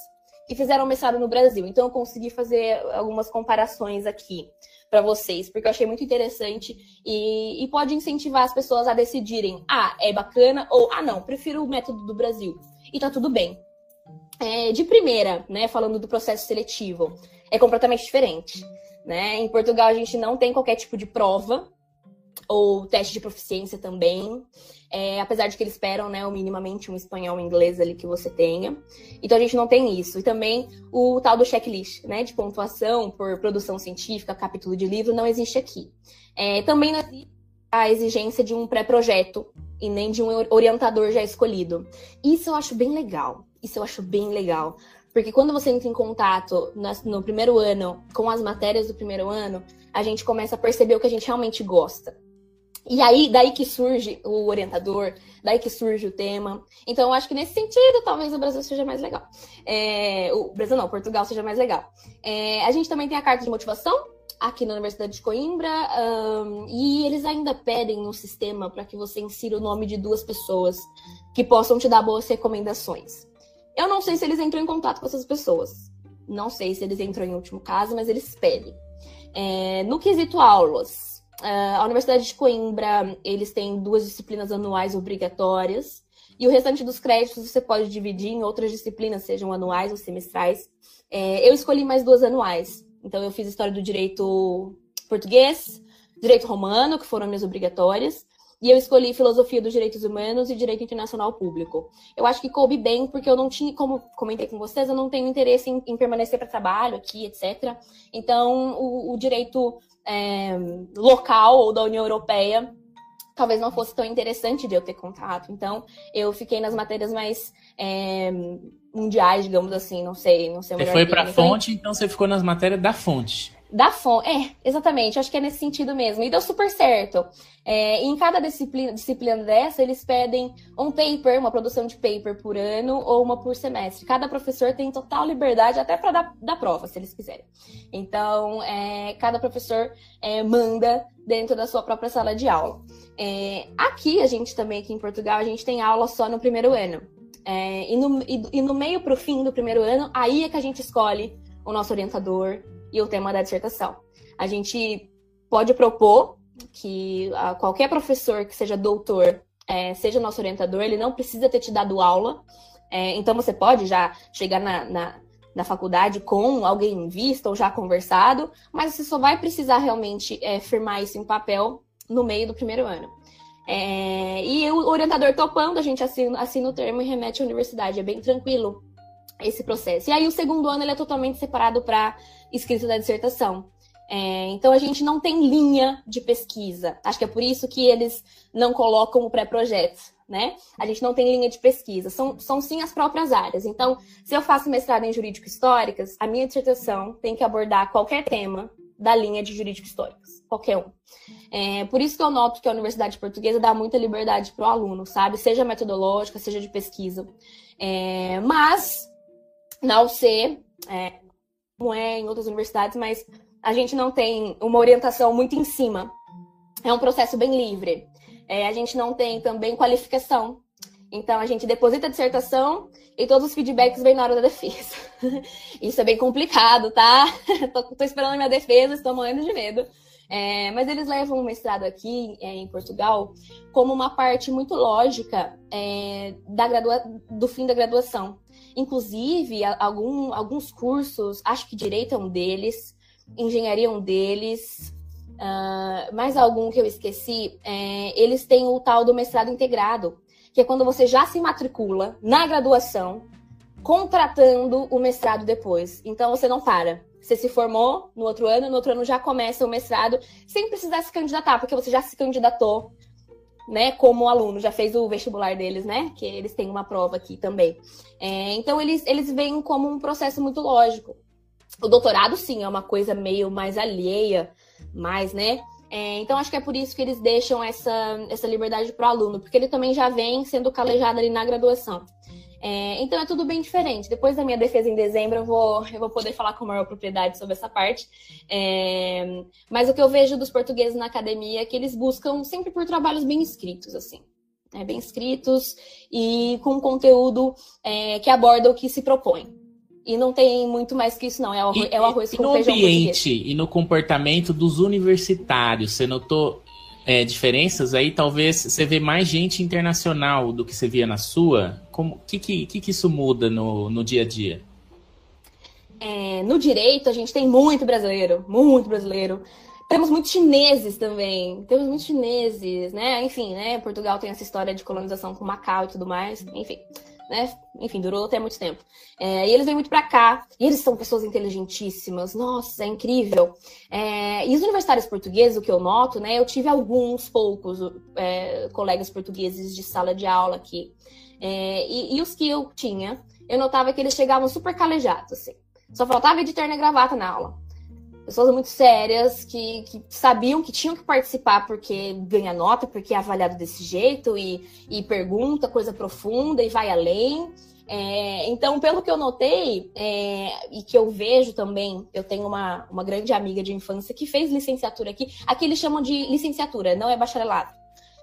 que fizeram mestrado no Brasil. Então eu consegui fazer algumas comparações aqui para vocês, porque eu achei muito interessante e, e, pode incentivar as pessoas a decidirem: ah, é bacana, ou ah, não, prefiro o método do Brasil. E tá tudo bem. É, de primeira, né, falando do processo seletivo, é completamente diferente. Né? Em Portugal, a gente não tem qualquer tipo de prova ou teste de proficiência também é, apesar de que eles esperam, né, minimamente um espanhol, um inglês ali que você tenha. Então a gente não tem isso. E também o tal do checklist, né, de pontuação por produção científica, capítulo de livro, não existe aqui. É, também não existe a exigência de um pré-projeto e nem de um orientador já escolhido. Isso eu acho bem legal. Isso eu acho bem legal. Porque quando você entra em contato no primeiro ano com as matérias do primeiro ano, a gente começa a perceber o que a gente realmente gosta. E aí, daí que surge o orientador, daí que surge o tema. Então, eu acho que nesse sentido, talvez o Brasil seja mais legal. É, o Brasil não, Portugal seja mais legal. É, a gente também tem a carta de motivação aqui na Universidade de Coimbra, um, e eles ainda pedem no sistema para que você insira o nome de duas pessoas que possam te dar boas recomendações. Eu não sei se eles entram em contato com essas pessoas. Não sei se eles entram em último caso, mas eles pedem. É, no quesito aulas, Uh, a Universidade de Coimbra, eles têm duas disciplinas anuais obrigatórias, e o restante dos créditos você pode dividir em outras disciplinas, sejam anuais ou semestrais. É, eu escolhi mais duas anuais. Então, eu fiz História do Direito Português, Direito Romano, que foram minhas obrigatórias, e eu escolhi filosofia dos direitos humanos e direito internacional público. Eu acho que coube bem, porque eu não tinha, como comentei com vocês, eu não tenho interesse em, em permanecer para trabalho aqui, etc. Então, o, o direito é, local ou da União Europeia talvez não fosse tão interessante de eu ter contato. Então, eu fiquei nas matérias mais é, mundiais, digamos assim, não sei, não sei. Você foi para a fonte, então você ficou nas matérias da fonte. Da fonte, é, exatamente, acho que é nesse sentido mesmo. E deu super certo. É, em cada disciplina, disciplina dessa, eles pedem um paper, uma produção de paper por ano ou uma por semestre. Cada professor tem total liberdade até para dar, dar prova, se eles quiserem. Então, é, cada professor é, manda dentro da sua própria sala de aula. É, aqui, a gente também, aqui em Portugal, a gente tem aula só no primeiro ano. É, e, no, e, e no meio para o fim do primeiro ano, aí é que a gente escolhe o nosso orientador, e o tema da dissertação. A gente pode propor que qualquer professor que seja doutor é, seja nosso orientador, ele não precisa ter te dado aula. É, então você pode já chegar na, na, na, faculdade com alguém em vista ou já conversado, mas você só vai precisar realmente é, firmar isso em papel no meio do primeiro ano. É, e o orientador topando, a gente assina, assina o termo e remete à universidade. É bem tranquilo esse processo. E aí o segundo ano ele é totalmente separado para escrita da dissertação. É, então a gente não tem linha de pesquisa. Acho que é por isso que eles não colocam o pré-projeto, né? A gente não tem linha de pesquisa. São, são sim as próprias áreas. Então, se eu faço mestrado em jurídico históricas, a minha dissertação tem que abordar qualquer tema da linha de jurídico históricas, qualquer um. É, por isso que eu noto que a Universidade Portuguesa dá muita liberdade para o aluno, sabe? Seja metodológica, seja de pesquisa. É, mas na UC, é, não é em outras universidades, mas a gente não tem uma orientação muito em cima. É um processo bem livre. É, a gente não tem também qualificação. Então, a gente deposita a dissertação e todos os feedbacks vêm na hora da defesa. (laughs) Isso é bem complicado, tá? (laughs) tô, tô esperando a minha defesa, estou morrendo de medo. É, mas eles levam o mestrado aqui é, em Portugal como uma parte muito lógica é, da gradua do fim da graduação. Inclusive, algum, alguns cursos, acho que direito é um deles, engenharia é um deles, uh, mais algum que eu esqueci, é, eles têm o tal do mestrado integrado, que é quando você já se matricula na graduação, contratando o mestrado depois. Então você não para. Você se formou no outro ano, no outro ano já começa o mestrado, sem precisar se candidatar, porque você já se candidatou né, como aluno, já fez o vestibular deles, né, que eles têm uma prova aqui também. É, então, eles, eles veem como um processo muito lógico. O doutorado, sim, é uma coisa meio mais alheia, mais, né, é, então, acho que é por isso que eles deixam essa, essa liberdade para o aluno, porque ele também já vem sendo calejado ali na graduação. É, então é tudo bem diferente. Depois da minha defesa em dezembro, eu vou, eu vou poder falar com maior propriedade sobre essa parte. É, mas o que eu vejo dos portugueses na academia é que eles buscam sempre por trabalhos bem escritos, assim. É, bem escritos e com conteúdo é, que aborda o que se propõe. E não tem muito mais que isso, não. É o arroz, e, é o arroz com feijão. No ambiente português. e no comportamento dos universitários, você notou é, diferenças, aí talvez você vê mais gente internacional do que você via na sua. O que, que, que, que isso muda no, no dia a dia? É, no direito, a gente tem muito brasileiro, muito brasileiro. Temos muitos chineses também, temos muitos chineses, né? Enfim, né? Portugal tem essa história de colonização com Macau e tudo mais, enfim né? Enfim, durou até muito tempo. É, e eles vêm muito para cá, e eles são pessoas inteligentíssimas, nossa, é incrível. É, e os universitários portugueses, o que eu noto, né? Eu tive alguns poucos é, colegas portugueses de sala de aula aqui. É, e, e, os que eu tinha, eu notava que eles chegavam super calejados, assim. Só faltava de terno e gravata na aula pessoas muito sérias que, que, sabiam que tinham que participar porque ganha nota, porque é avaliado desse jeito e, e pergunta coisa profunda e vai além. É, então, pelo que eu notei é, e que eu vejo também, eu tenho uma, uma grande amiga de infância que fez licenciatura aqui. Aqui eles chamam de licenciatura, não é bacharelado,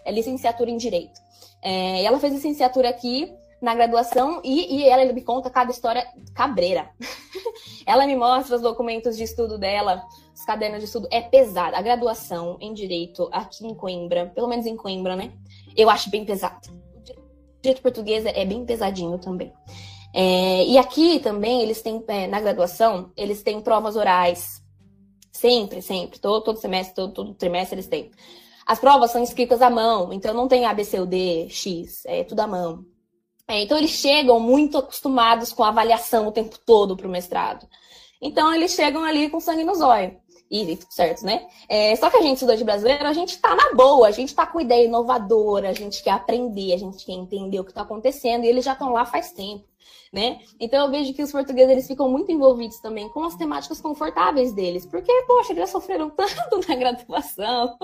é licenciatura em direito. É, ela fez licenciatura aqui na graduação e, e ela me conta cada história cabreira. (laughs) ela me mostra os documentos de estudo dela, os cadernos de estudo. É pesado. A graduação em direito aqui em Coimbra, pelo menos em Coimbra, né? Eu acho bem pesado. Direito português é bem pesadinho também. É, e aqui também eles têm, é, na graduação, eles têm provas orais. Sempre, sempre. Todo, todo semestre, todo, todo trimestre eles têm. As provas são escritas à mão, então não tem A, B, C, ou D, X, é tudo à mão. É, então eles chegam muito acostumados com a avaliação o tempo todo para o mestrado. Então eles chegam ali com sangue no zóio. E tudo certo, né? É, só que a gente, estudante brasileiro, a gente tá na boa, a gente tá com ideia inovadora, a gente quer aprender, a gente quer entender o que tá acontecendo, e eles já estão lá faz tempo né? Então eu vejo que os portugueses eles ficam muito envolvidos também com as temáticas confortáveis deles, porque, poxa, eles já sofreram (laughs) tanto na graduação,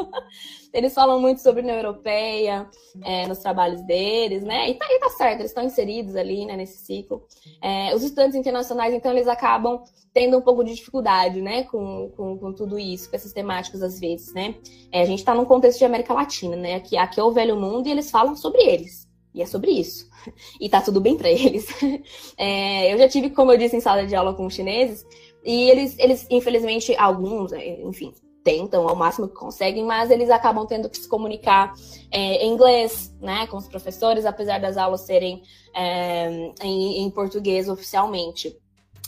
eles falam muito sobre a União Europeia é, nos trabalhos deles, né? E tá, e tá certo, eles estão inseridos ali, né, nesse ciclo. É, os estudantes internacionais, então, eles acabam tendo um pouco de dificuldade, né, com, com, com tudo isso, com essas temáticas às vezes, né? É, a gente está num contexto de América Latina, né? Aqui, aqui é o velho mundo e eles falam sobre eles. E é sobre isso. (laughs) E tá tudo bem para eles. (laughs) É, eu já tive, como eu disse, em sala de aula com os chineses, e eles, eles infelizmente, alguns, é, enfim, tentam ao máximo que conseguem, mas eles acabam tendo que se comunicar é, em inglês, né, com os professores, apesar das aulas serem é, em, em português oficialmente.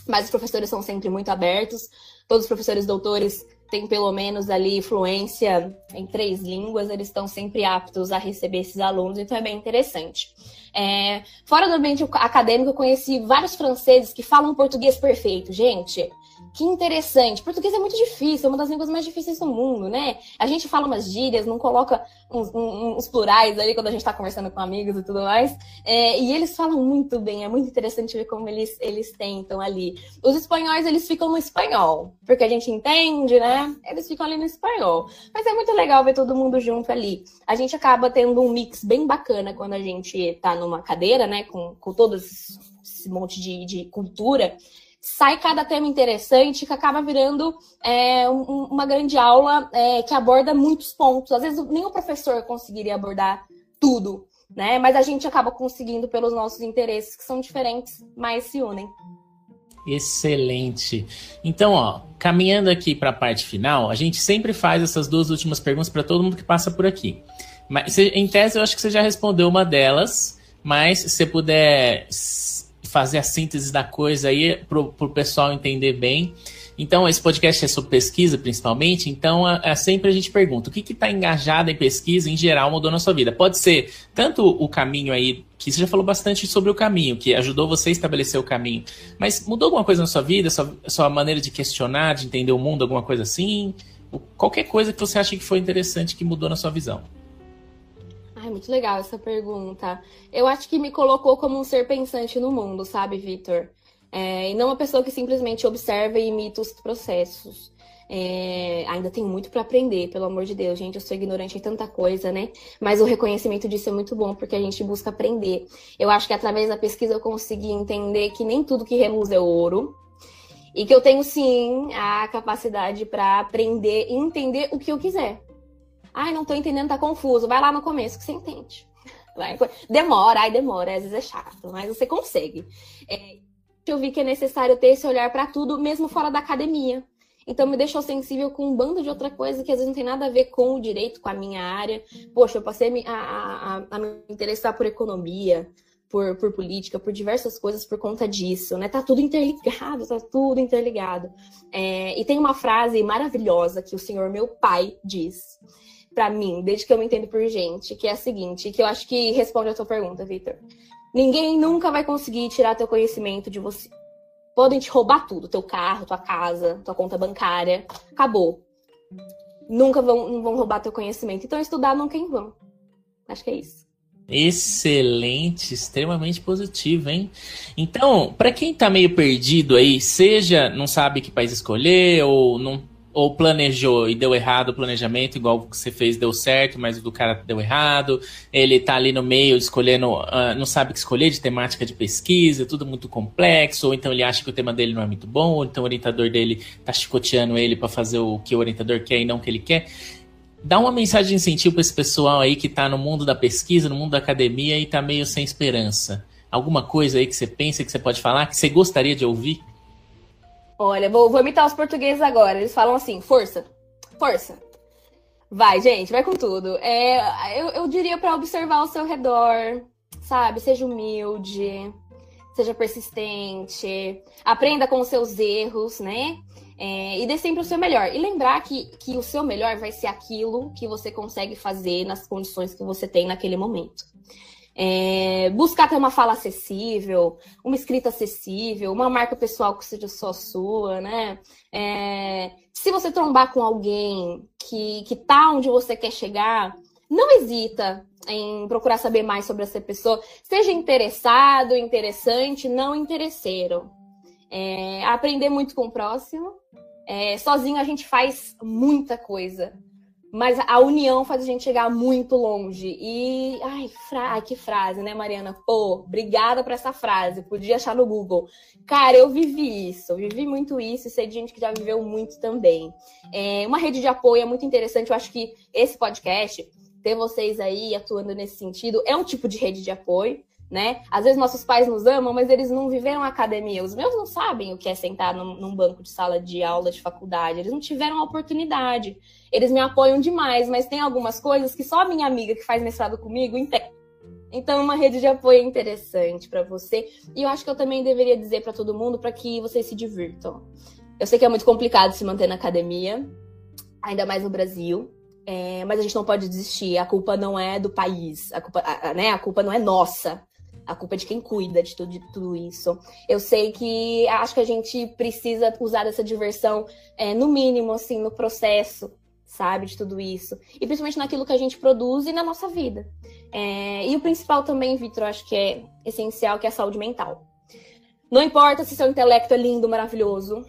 Mas os professores são sempre muito abertos, todos os professores doutores têm pelo menos ali fluência em três línguas, eles estão sempre aptos a receber esses alunos, então é bem interessante. É, fora do ambiente acadêmico, eu conheci vários franceses que falam português perfeito. Gente, que interessante. Português é muito difícil, é uma das línguas mais difíceis do mundo, né? A gente fala umas gírias, não coloca uns, uns plurais ali quando a gente está conversando com amigos e tudo mais. É, e eles falam muito bem, é muito interessante ver como eles, eles tentam ali. Os espanhóis, eles ficam no espanhol, porque a gente entende, né? Eles ficam ali no espanhol. Mas é muito legal ver todo mundo junto ali. A gente acaba tendo um mix bem bacana quando a gente tá numa cadeira, né? Com, com todo esse monte de, de cultura sai cada tema interessante que acaba virando é, um, uma grande aula é, que aborda muitos pontos. Às vezes nem o professor conseguiria abordar tudo, né? Mas a gente acaba conseguindo pelos nossos interesses que são diferentes, mas se unem. Excelente. Então, ó, caminhando aqui para a parte final, a gente sempre faz essas duas últimas perguntas para todo mundo que passa por aqui. Mas em tese eu acho que você já respondeu uma delas, mas se você puder fazer a síntese da coisa aí para o pessoal entender bem. Então, esse podcast é sobre pesquisa, principalmente. Então, é, é sempre a gente pergunta: o que está engajado em pesquisa, em geral, mudou na sua vida? Pode ser tanto o caminho aí, que você já falou bastante sobre o caminho, que ajudou você a estabelecer o caminho. Mas mudou alguma coisa na sua vida? Sua, sua maneira de questionar, de entender o mundo, alguma coisa assim? Qualquer coisa que você acha que foi interessante que mudou na sua visão. Ai, muito legal essa pergunta. Eu acho que me colocou como um ser pensante no mundo, sabe, Vitor? É, e não uma pessoa que simplesmente observa e imita os processos. É, ainda tem muito para aprender, pelo amor de Deus, gente. Eu sou ignorante em tanta coisa, né? Mas o reconhecimento disso é muito bom, porque a gente busca aprender. Eu acho que através da pesquisa eu consegui entender que nem tudo que reluz é ouro. E que eu tenho sim a capacidade para aprender e entender o que eu quiser. Ai, não tô entendendo, tá confuso. Vai lá no começo que você entende. Demora, ai, demora, às vezes é chato, mas você consegue. É, eu vi que é necessário ter esse olhar para tudo, mesmo fora da academia. Então me deixou sensível com um bando de outra coisa que às vezes não tem nada a ver com o direito, com a minha área. Poxa, eu passei a, a, a me interessar por economia, por, por política, por diversas coisas por conta disso, né? Tá tudo interligado, tá tudo interligado. É, e tem uma frase maravilhosa que o senhor meu pai diz, para mim, desde que eu me entendo por gente, que é a seguinte, que eu acho que responde a tua pergunta, Victor. Ninguém nunca vai conseguir tirar teu conhecimento de você. Podem te roubar tudo, teu carro, tua casa, tua conta bancária, acabou. Nunca vão, vão roubar teu conhecimento. Então estudar nunca em vão. Acho que é isso. Excelente, extremamente positivo, hein? Então, para quem tá meio perdido aí, seja não sabe que país escolher ou não ou planejou e deu errado o planejamento, igual que você fez deu certo, mas o do cara deu errado. Ele tá ali no meio escolhendo, uh, não sabe o que escolher de temática de pesquisa, tudo muito complexo, ou então ele acha que o tema dele não é muito bom, ou então o orientador dele tá chicoteando ele para fazer o que o orientador quer e não o que ele quer. Dá uma mensagem de incentivo para esse pessoal aí que tá no mundo da pesquisa, no mundo da academia e tá meio sem esperança. Alguma coisa aí que você pensa que você pode falar, que você gostaria de ouvir? Olha, vou, vou imitar os portugueses agora. Eles falam assim: força, força. Vai, gente, vai com tudo. É, eu, eu diria para observar ao seu redor, sabe? Seja humilde, seja persistente, aprenda com os seus erros, né? É, e dê sempre o seu melhor. E lembrar que, que o seu melhor vai ser aquilo que você consegue fazer nas condições que você tem naquele momento. É, buscar ter uma fala acessível, uma escrita acessível, uma marca pessoal que seja só sua, né? É, se você trombar com alguém que, que tá onde você quer chegar, não hesita em procurar saber mais sobre essa pessoa. Seja interessado, interessante, não interesseiro. É, aprender muito com o próximo. É, sozinho a gente faz muita coisa. Mas a união faz a gente chegar muito longe. E. Ai, fra... ai, que frase, né, Mariana? Pô, obrigada por essa frase. Podia achar no Google. Cara, eu vivi isso, vivi muito isso e sei de gente que já viveu muito também. É, uma rede de apoio é muito interessante. Eu acho que esse podcast, ter vocês aí atuando nesse sentido, é um tipo de rede de apoio né? Às vezes nossos pais nos amam, mas eles não viveram academia. Os meus não sabem o que é sentar num, num, banco de sala de aula de faculdade. Eles não tiveram a oportunidade. Eles me apoiam demais, mas tem algumas coisas que só a minha amiga que faz mestrado comigo entende. Então, uma rede de apoio é interessante para você. E eu acho que eu também deveria dizer para todo mundo para que vocês se divirtam. Eu sei que é muito complicado se manter na academia, ainda mais no Brasil. É, mas a gente não pode desistir. A culpa não é do país, a culpa, a, né? a culpa não é nossa. A culpa é de quem cuida de tudo, de tudo isso. Eu sei que acho que a gente precisa usar essa diversão, é, no mínimo, assim, no processo, sabe, de tudo isso. E principalmente naquilo que a gente produz e na nossa vida. É, e o principal também, Vitor, acho que é essencial, que é a saúde mental. Não importa se seu intelecto é lindo, maravilhoso,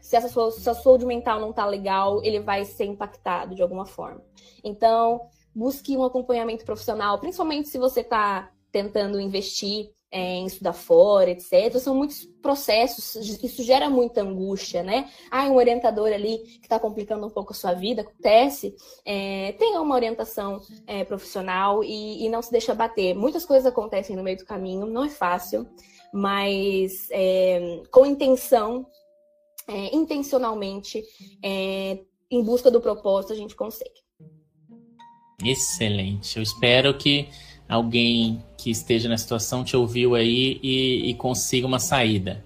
se, sua, a saúde mental não tá legal, ele vai ser impactado de alguma forma. Então, busque um acompanhamento profissional, principalmente se você tá tentando investir é, em estudar fora, etc. São muitos processos, isso gera muita angústia, né? Ah, um orientador ali que está complicando um pouco a sua vida, acontece. É, tenha uma orientação é, profissional e, e, não se deixa bater. Muitas coisas acontecem no meio do caminho, não é fácil, mas é, com intenção, é, intencionalmente, é, em busca do propósito, a gente consegue. Excelente. Eu espero que alguém que esteja na situação te ouviu aí e, e consiga uma saída.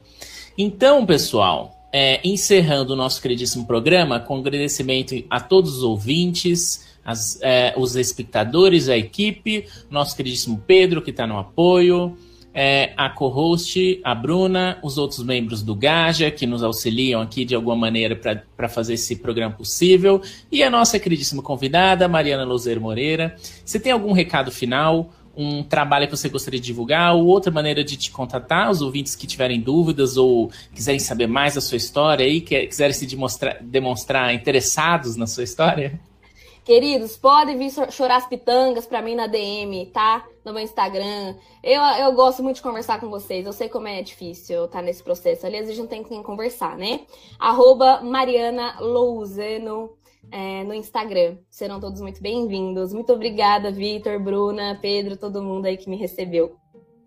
Então, pessoal, é, encerrando o nosso queridíssimo programa, com agradecimento a todos os ouvintes, as, é, os espectadores, a equipe, nosso queridíssimo Pedro, que está no apoio, é, a co-host, a Bruna, os outros membros do Gaja, que nos auxiliam aqui de alguma maneira para fazer esse programa possível, e a nossa queridíssima convidada, Mariana Lozeiro Moreira. Você tem algum recado final? Um trabalho que você gostaria de divulgar ou outra maneira de te contatar, os ouvintes que tiverem dúvidas ou quiserem saber mais da sua história e quiserem se demonstrar, demonstrar interessados na sua história? Queridos, podem vir chorar as pitangas para mim na DM, tá? No meu Instagram. Eu, eu gosto muito de conversar com vocês. Eu sei como é difícil estar tá nesse processo. Aliás, a gente não tem quem conversar, né? Arroba Mariana Louzeno é, no Instagram. Serão todos muito bem-vindos. Muito obrigada, Vitor, Bruna, Pedro, todo mundo aí que me recebeu.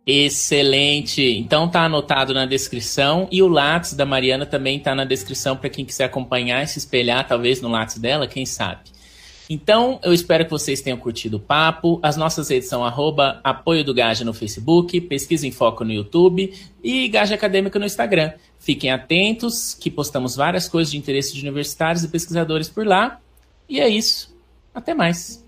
Excelente! Então tá anotado na descrição e o Lattes da Mariana também tá na descrição para quem quiser acompanhar e se espelhar talvez no Lattes dela, quem sabe. Então, eu espero que vocês tenham curtido o papo. As nossas redes são arroba apoio do Gaja no Facebook, Pesquisa em Foco no YouTube e Gaja Acadêmica no Instagram. Fiquem atentos que postamos várias coisas de interesse de universitários e pesquisadores por lá. E é isso. Até mais.